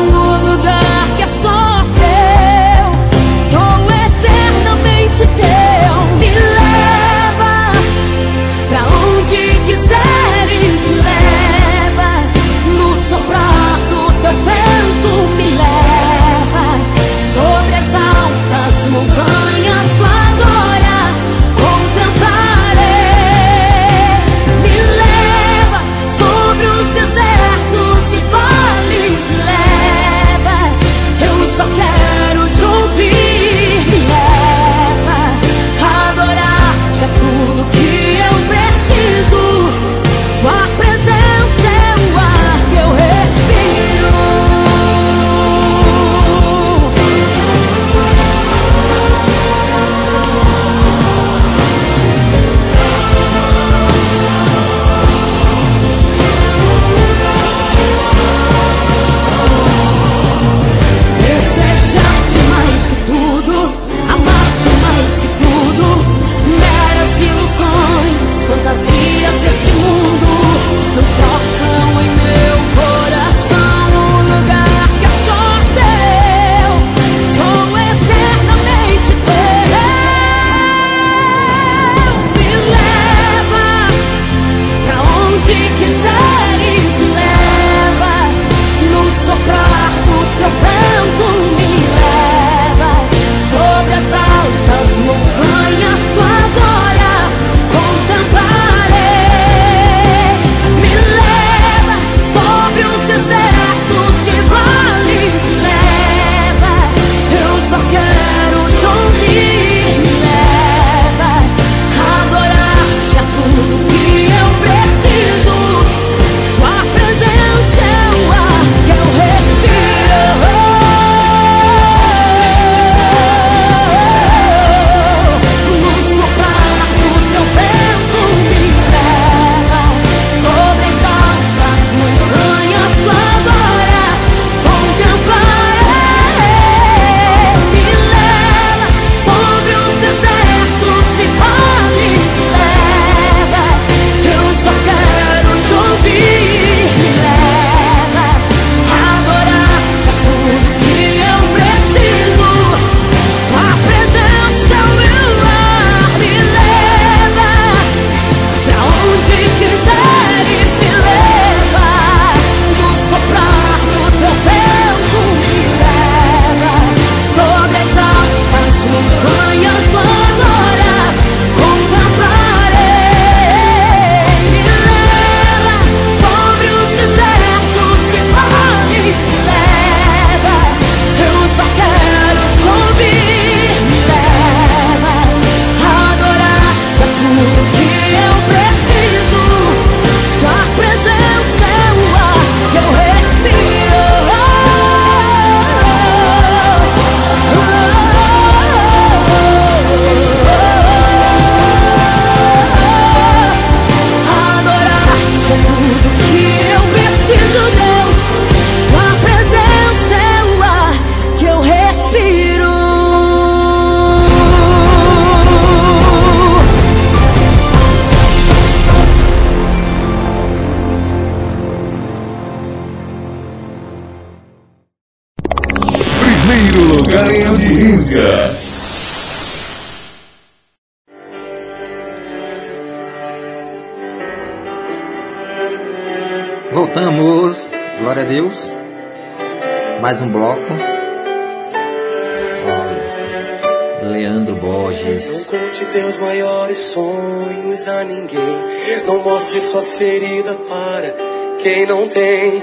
quem não tem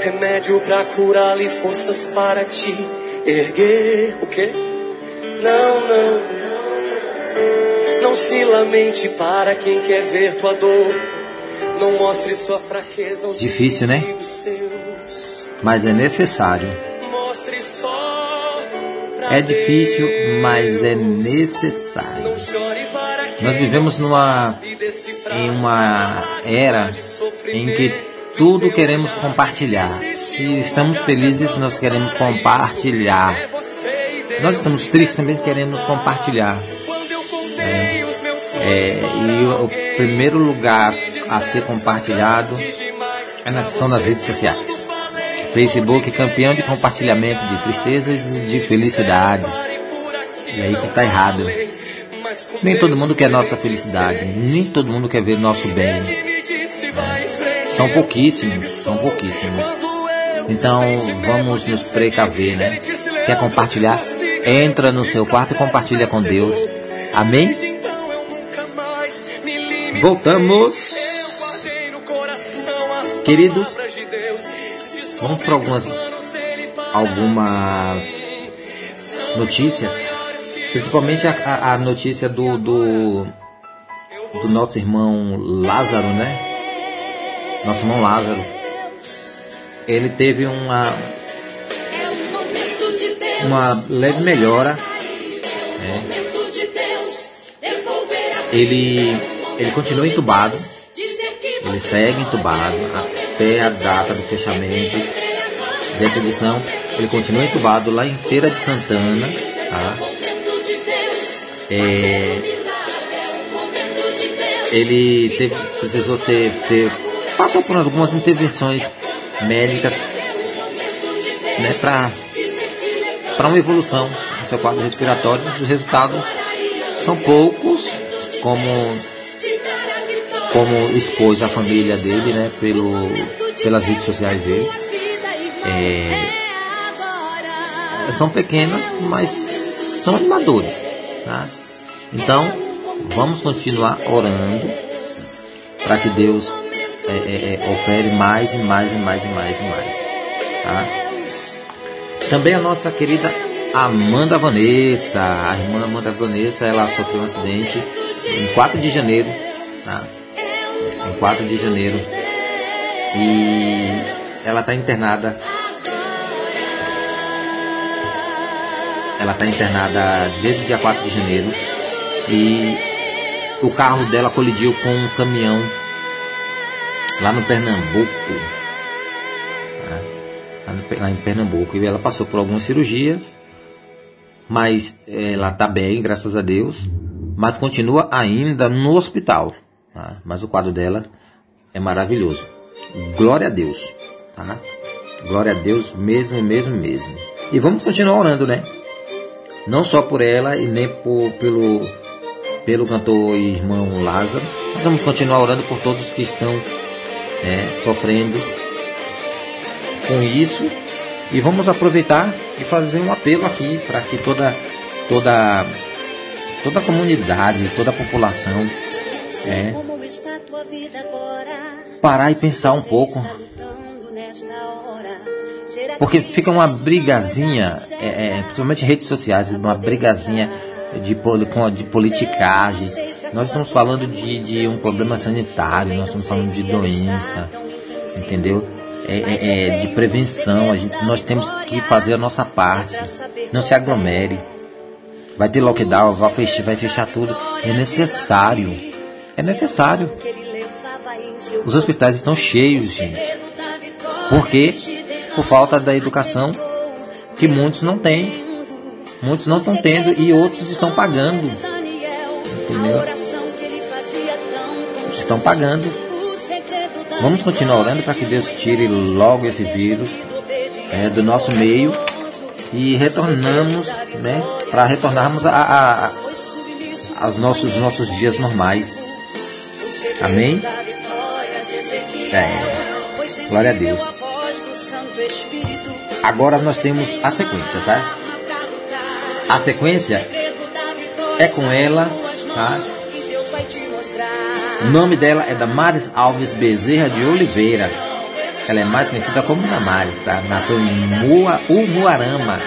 remédio pra curá-la e forças para te erguer. O quê? Não, não. Não se lamente para quem quer ver tua dor. Não mostre sua fraqueza aos Difícil, né? seus. Mas é necessário. Mostre só É difícil, mas é necessário. Nós vivemos numa em uma era em que tudo queremos compartilhar. Se estamos felizes, nós queremos compartilhar. Se nós estamos tristes, também queremos compartilhar. É, e o, o primeiro lugar a ser compartilhado é na, são nas redes sociais. Facebook campeão de compartilhamento de tristezas e de felicidades. E aí que está errado. Nem todo mundo quer nossa felicidade, nem todo mundo quer ver nosso bem. São pouquíssimos, são pouquíssimos. Então vamos nos precaver, né? Quer compartilhar? Entra no seu quarto e compartilha com Deus. Amém? Voltamos. Queridos, vamos para algumas algumas notícias, principalmente a- a notícia do, do do nosso irmão Lázaro, né? Nosso irmão Lázaro. Ele teve uma uma leve melhora. né? Ele ele continua entubado. Ele segue entubado até a data do fechamento dessa edição. Ele continua entubado lá em Feira de Santana. Tá? É, ele teve, precisou ser, ter, passou por algumas intervenções médicas né, para uma evolução no seu quadro respiratório. Os resultados são poucos, como como expôs a família dele, né, pelo, pelas redes sociais dele. É, são pequenas, mas são animadores. Tá? Então, vamos continuar orando para que Deus é, é, é, opere mais e mais e mais e mais e mais. Tá? Também a nossa querida Amanda Vanessa, a irmã Amanda Vanessa, ela sofreu um acidente em 4 de janeiro, tá? Em 4 de janeiro. E ela está internada. Ela está internada desde o dia 4 de janeiro. E o carro dela colidiu com um caminhão lá no Pernambuco. tá? Lá, em Pernambuco. E ela passou por algumas cirurgias. Mas ela está bem, graças a Deus. Mas continua ainda no hospital. tá? Mas o quadro dela é maravilhoso. Glória a Deus. Tá? Glória a Deus mesmo, mesmo, mesmo. E vamos continuar orando, né? Não só por ela e nem por, pelo, pelo cantor e irmão Lázaro. Vamos continuar orando por todos que estão é, sofrendo com isso. E vamos aproveitar e fazer um apelo aqui para que toda, toda, toda a comunidade, toda a população é, parar e pensar um pouco. Porque fica uma brigazinha, é, é, principalmente redes sociais, uma brigazinha de, com- de politicagem. Nós estamos falando de, de um problema sanitário, nós estamos falando de doença, entendeu? É, é, é, de prevenção, a gente, nós temos que fazer a nossa parte. Não se aglomere. Vai ter lockdown, vai fechar, vai fechar tudo. É necessário. É necessário. Os hospitais estão cheios, gente. Por quê? Por falta da educação que muitos não têm. Muitos não estão tendo e outros estão pagando. Entendeu? Estão pagando. Vamos continuar orando para que Deus tire logo esse vírus é, do nosso meio e retornamos, né, para retornarmos a, a, a, aos nossos, nossos dias normais. Amém? É, glória a Deus. Agora nós temos a sequência, tá? A sequência é com ela, tá? O nome dela é Damares Alves Bezerra de Oliveira. Ela é mais conhecida como Damares, tá? Nasceu em Mua, Umuarama,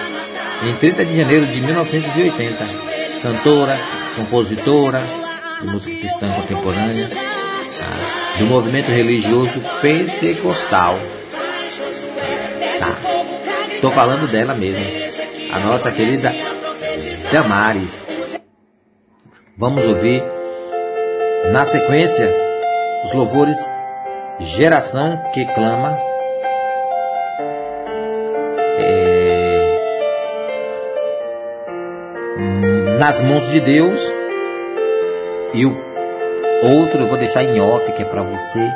em 30 de janeiro de 1980. Cantora, compositora de música cristã contemporânea, tá? do movimento religioso pentecostal. Tá? Tô falando dela mesmo, a nossa querida Damares. Vamos ouvir na sequência os louvores Geração que clama. É, nas mãos de Deus. E o outro eu vou deixar em off, que é para você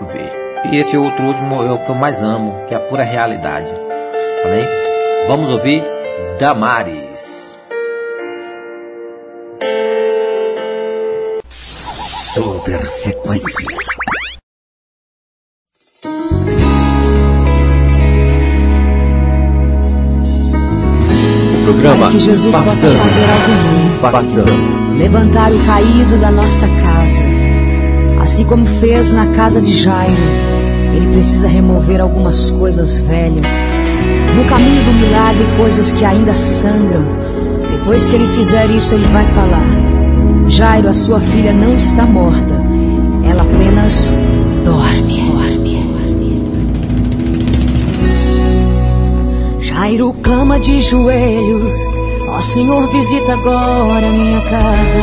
ver. E esse outro último é o que eu mais amo, que é a pura realidade. Amém? Vamos ouvir Damares. Super sequência. Programa Para que Jesus possa fazer algo novo. Bacana. Levantar o caído da nossa casa. Assim como fez na casa de Jairo. Ele precisa remover algumas coisas velhas. No caminho do milagre, coisas que ainda sangram. Depois que ele fizer isso, ele vai falar: Jairo, a sua filha não está morta. Ela apenas dorme. Dorme. Jairo clama de joelhos. Ó Senhor, visita agora minha casa.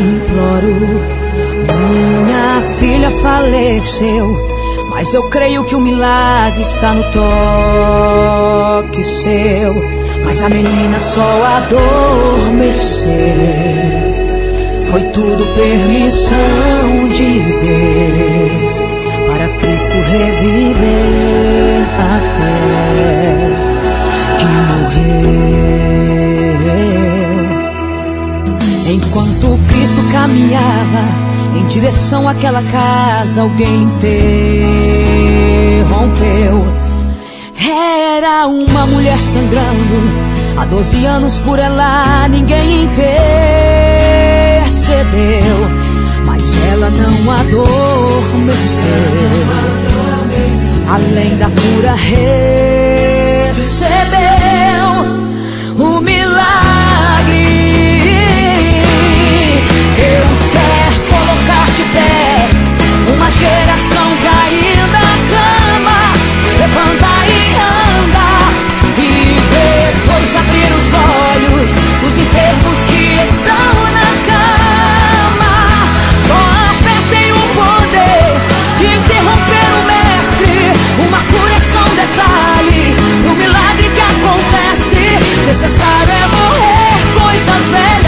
Imploro. Minha filha faleceu, mas eu creio que o milagre está no toque seu. Mas a menina só adormeceu. Foi tudo permissão de Deus para Cristo reviver a fé que morreu. Enquanto Cristo caminhava em direção àquela casa, alguém interrompeu. Era uma mulher sangrando. Há 12 anos por ela ninguém intercedeu. Mas ela não adormeceu. Além da cura, recebeu o milagre. Deus quer colocar de pé uma geração caída cama. Levanta e anda e depois abrir os olhos dos enfermos que estão Necessário é morrer coisas velhas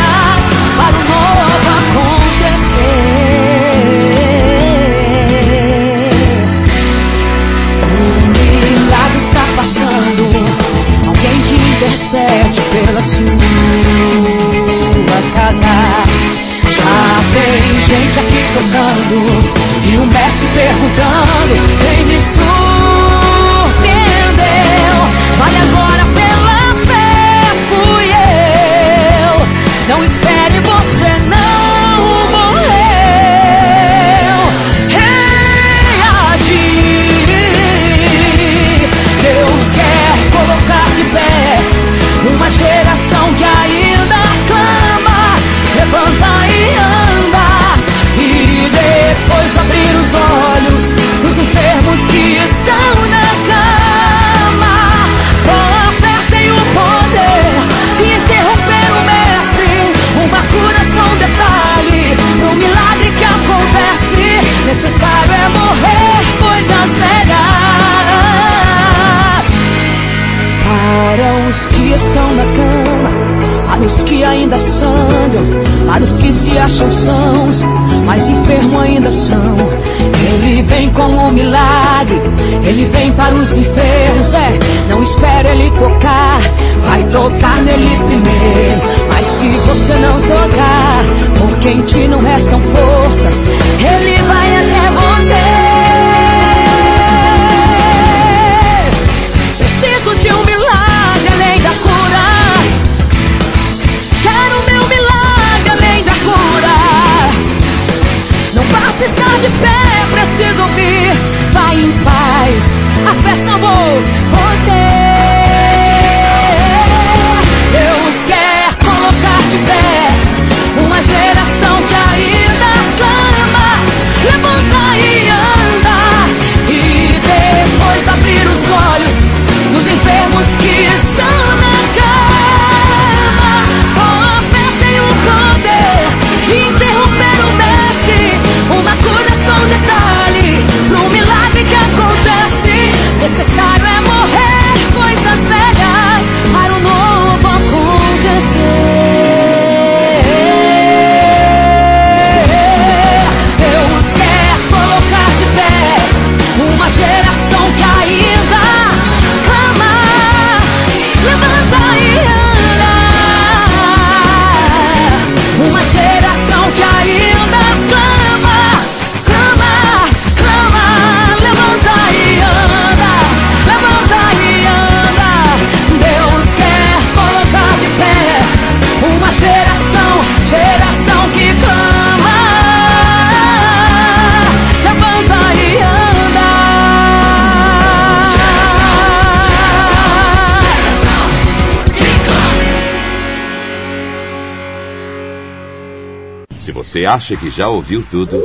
Você acha que já ouviu tudo?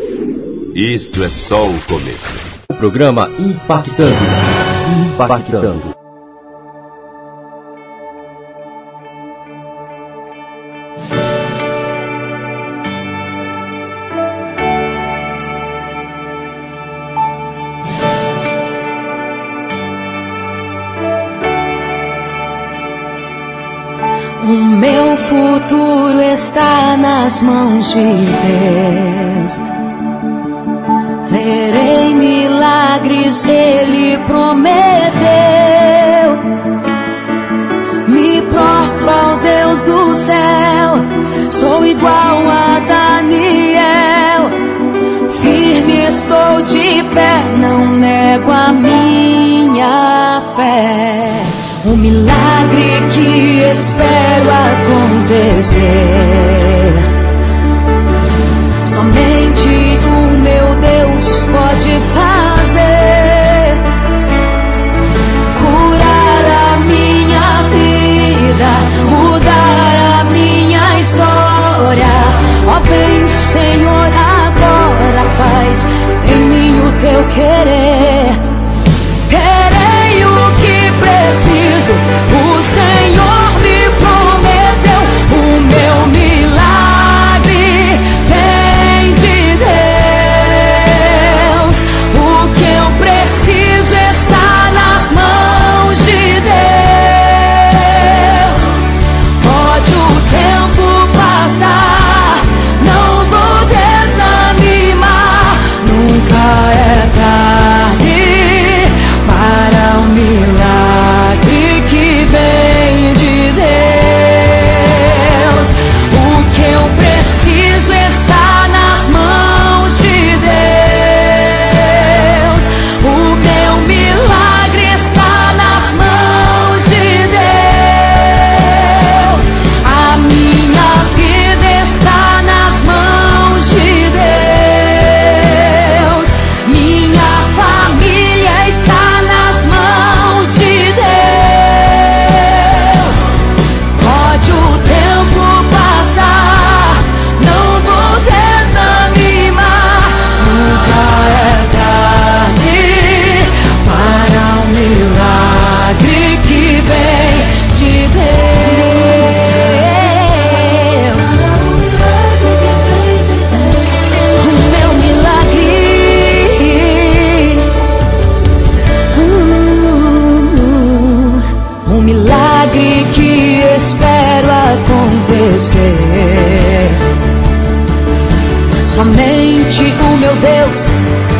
Isto é só o começo. O programa Impactando. Impactando. O meu futuro está nas mãos de Deus. Verei milagres, Ele prometeu. Me prostro ao Deus do céu, sou igual a Daniel. Firme estou de pé, não nego a minha fé. O milagre que espero acontecer. Somente o meu Deus pode fazer curar a minha vida, mudar a minha história. Ó, vem, Senhor, agora faz em mim o teu querer.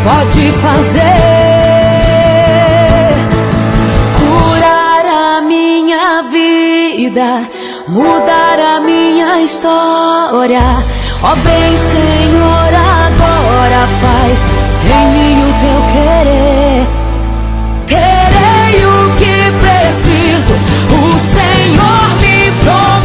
pode fazer curar a minha vida, mudar a minha história. Ó oh, bem, Senhor, agora faz em mim o teu querer. Terei o que preciso, o Senhor me promete.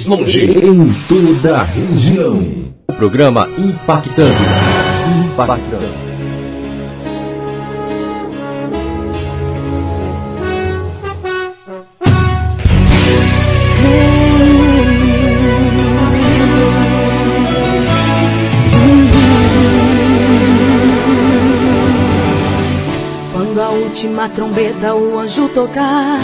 Mais longe em toda a região. O programa Impactando. Impactando. Quando a última trombeta o anjo tocar,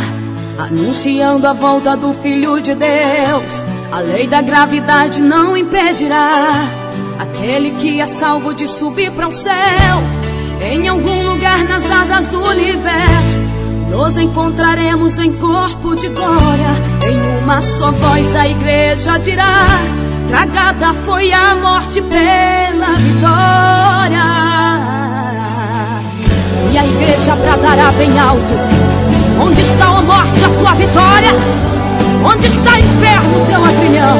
anunciando a volta do Filho de Deus, a lei da gravidade não impedirá aquele que é salvo de subir para o céu. Em algum lugar nas asas do universo, nos encontraremos em corpo de glória. Em uma só voz a igreja dirá: Tragada foi a morte pela vitória. E a igreja bradará bem alto: Onde está a morte, a tua vitória? Onde está inferno, teu agrilhão?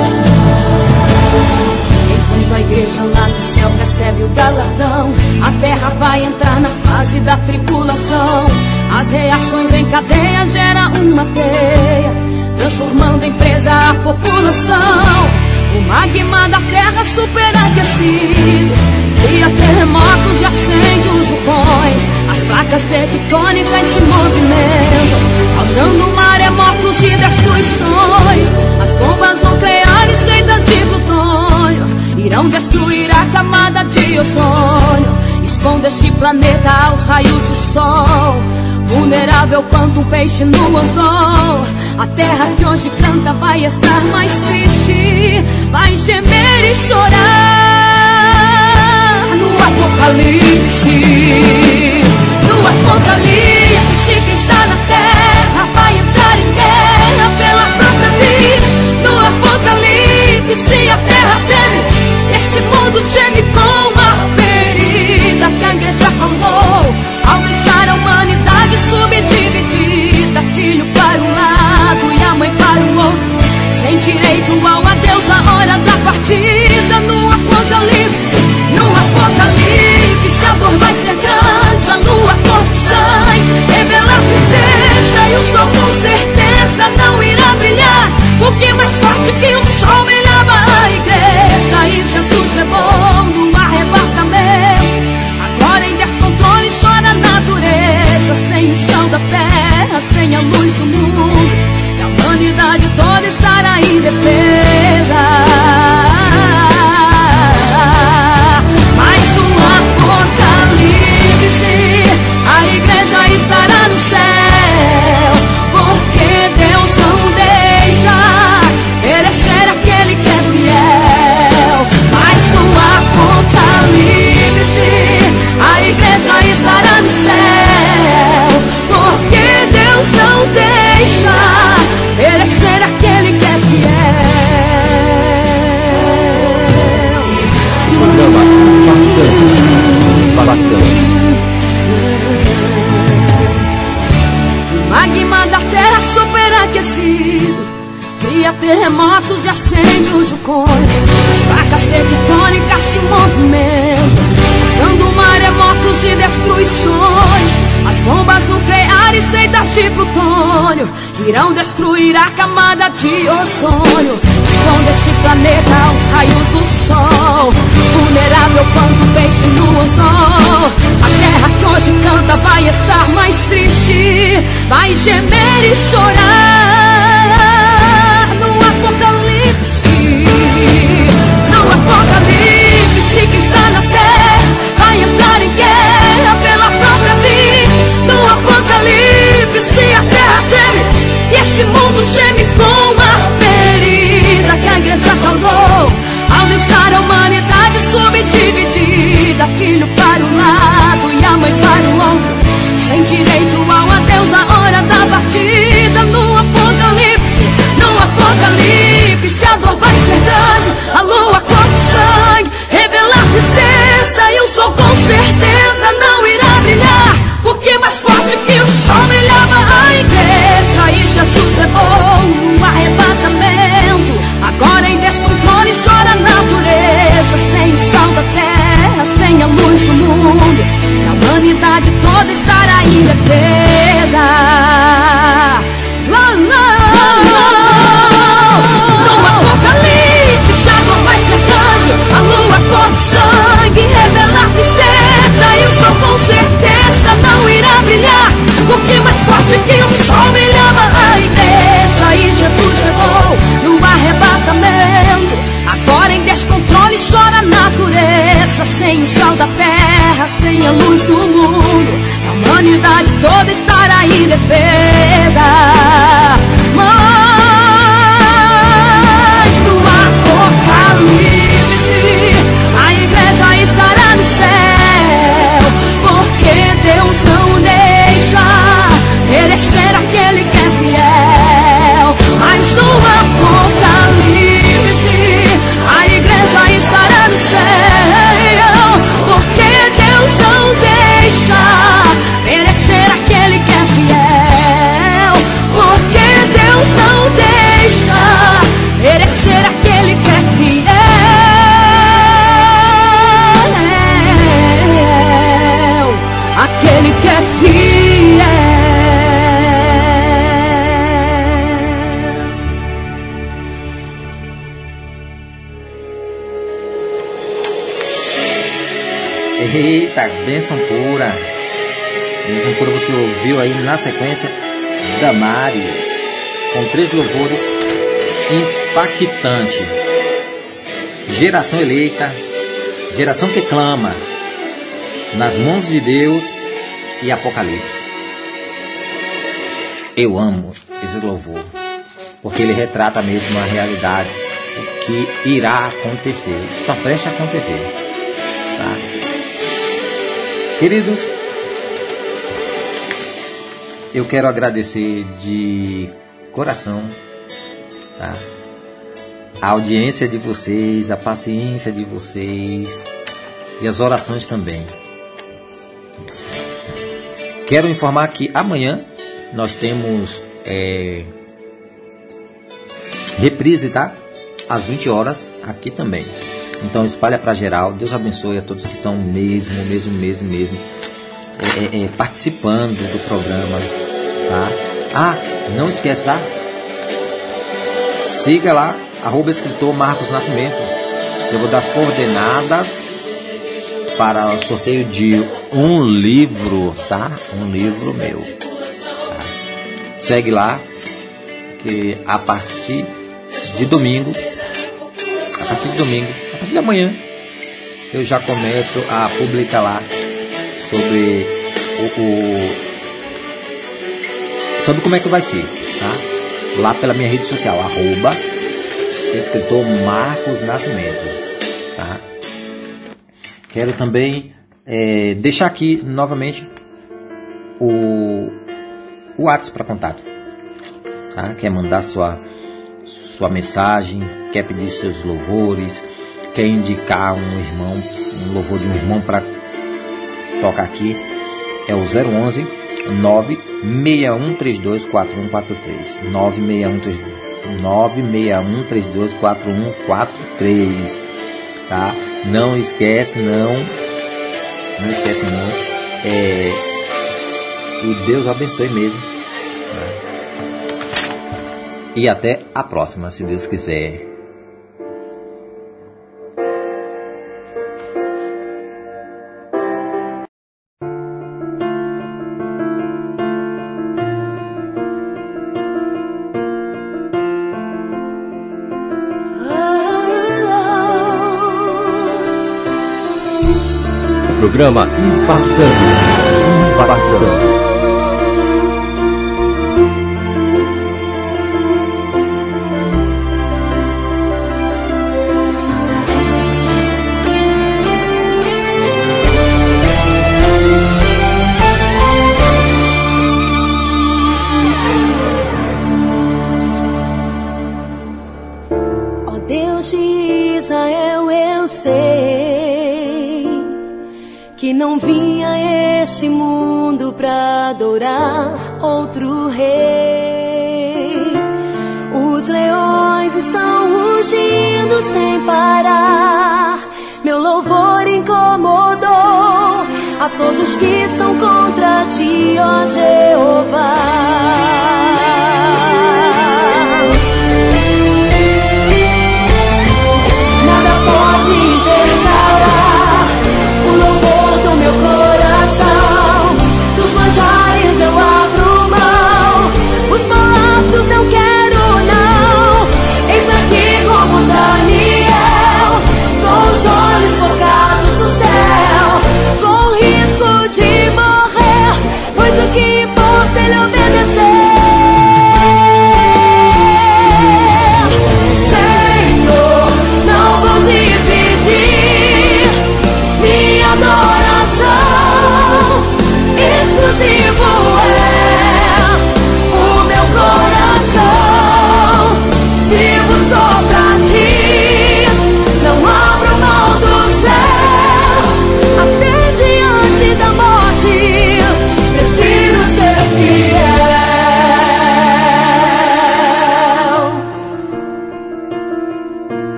Enquanto a igreja lá no céu recebe o galardão, a terra vai entrar na fase da tribulação. As reações em cadeia geram uma teia, transformando em presa a população. O magma da terra superaquecido cria terremotos e acende os vulcões. As placas tectônicas se movimentam, causando maremotos e destruições. As bombas nucleares feitas de plutônio irão destruir a camada de ozônio, expondo este planeta aos raios do sol. Vulnerável quanto um peixe no anzol. A terra que hoje canta vai estar mais triste, vai gemer e chorar no apocalipse. No apocalipse que está na terra vai entrar em guerra pela própria vida. No apocalipse a terra treme, este mundo geme com a ferida que a igreja causou ao deixar a humanidade subdividida, filho para um lado e a mãe para o outro, sem direito ao eu sou com certeza não irá brilhar. Porque é mais forte que o sol? terremotos e acende de vulcões, as placas tectônicas se movimentam, causando maremotos e destruições. As bombas nucleares feitas de plutônio irão destruir a camada de ozônio. Esconde este planeta aos raios do sol, vulnerável quanto peixe no ozônio A terra que hoje canta vai estar mais triste, vai gemer e chorar. Apocalipse que está na terra, vai entrar em guerra pela própria vida. No apocalipse a terra treme e esse mundo geme com a ferida que a igreja causou ao deixar a humanidade subdividida. Filho para um lado e a mãe para o outro, sem direito ao adeus na hora da partida. No apocalipse, no apocalipse, a dor vai ser grande, sol com certeza não irá brilhar, porque mais forte que o sol brilhava a igreja. E Jesus levou no arrebatamento. Agora em descontrole chora a natureza, sem o sal da terra, sem a luz do mundo, sequência Damares, com três louvores impactante. Geração eleita, geração que clama, nas mãos de Deus e Apocalipse. Eu amo esse louvor, porque ele retrata mesmo a realidade, o que irá acontecer, está prestes a acontecer. Tá? Queridos, eu quero agradecer de coração tá? a audiência de vocês, a paciência de vocês e as orações também. Quero informar que amanhã nós temos é, reprise, tá? Às 20 horas aqui também. Então espalha para geral. Deus abençoe a todos que estão mesmo, mesmo, mesmo, mesmo é, é, é, participando do programa, tá? Ah, não esquece, tá? Siga lá, arroba escritor Marcos Nascimento. Eu vou dar as coordenadas para o sorteio de um livro, tá? Um livro meu. Tá? Segue lá, que a partir de domingo, a partir de domingo, a partir de amanhã, eu já começo a publicar lá sobre o, o sobre como é que vai ser, tá? Lá pela minha rede social, arroba escritor Marcos Nascimento, tá? Quero também é, deixar aqui novamente o, o WhatsApp para contato. Tá? Quer mandar sua, sua mensagem, quer pedir seus louvores, quer indicar um irmão, um louvor de um irmão para tocar aqui, é o 011 961324143. 961324143. Tá? Não esquece, não. Não esquece, não. É, e Deus abençoe mesmo. Tá? E até a próxima, se Deus quiser. 知道吗？一万个，一万个。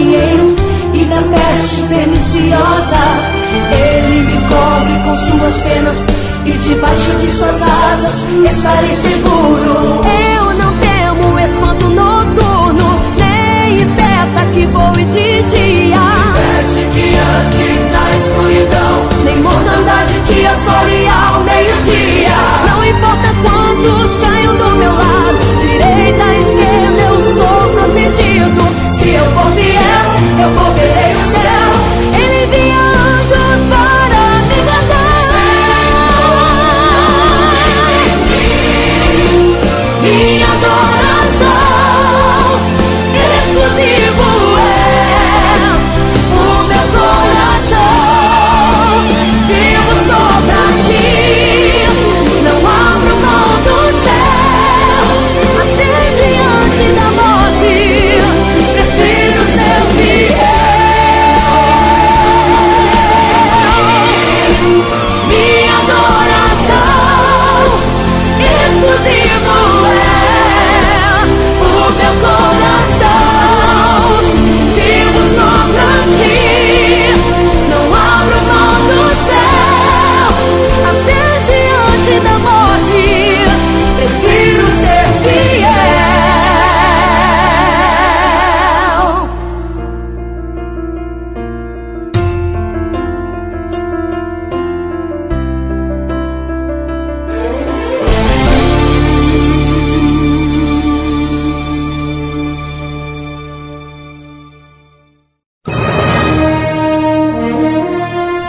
e da peste perniciosa. Ele me cobre com suas penas e debaixo de suas asas estarei seguro. Eu não temo espanto noturno, nem seta que voe de dia. Peste que ande na escuridão, nem mortandade que assole ao meio-dia.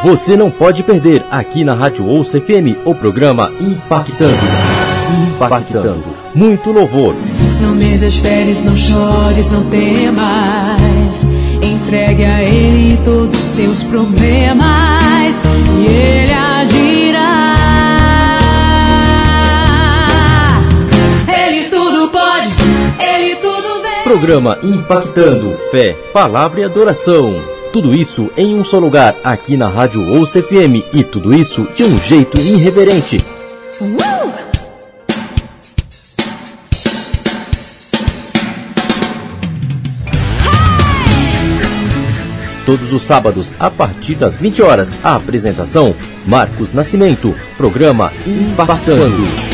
Você não pode perder aqui na Rádio Ouça FM o programa Impactando. Impactando. Muito louvor. No mês das férias não chores, não temas. Entregue a Ele todos os teus problemas e Ele agirá. Ele tudo pode, Ele tudo vê. Programa Impactando Fé, Palavra e Adoração. Tudo isso em um só lugar, aqui na Rádio Ouça FM. E tudo isso de um jeito irreverente. Uh! Todos os sábados, a partir das 20 horas, a apresentação Marcos Nascimento, programa Impactando.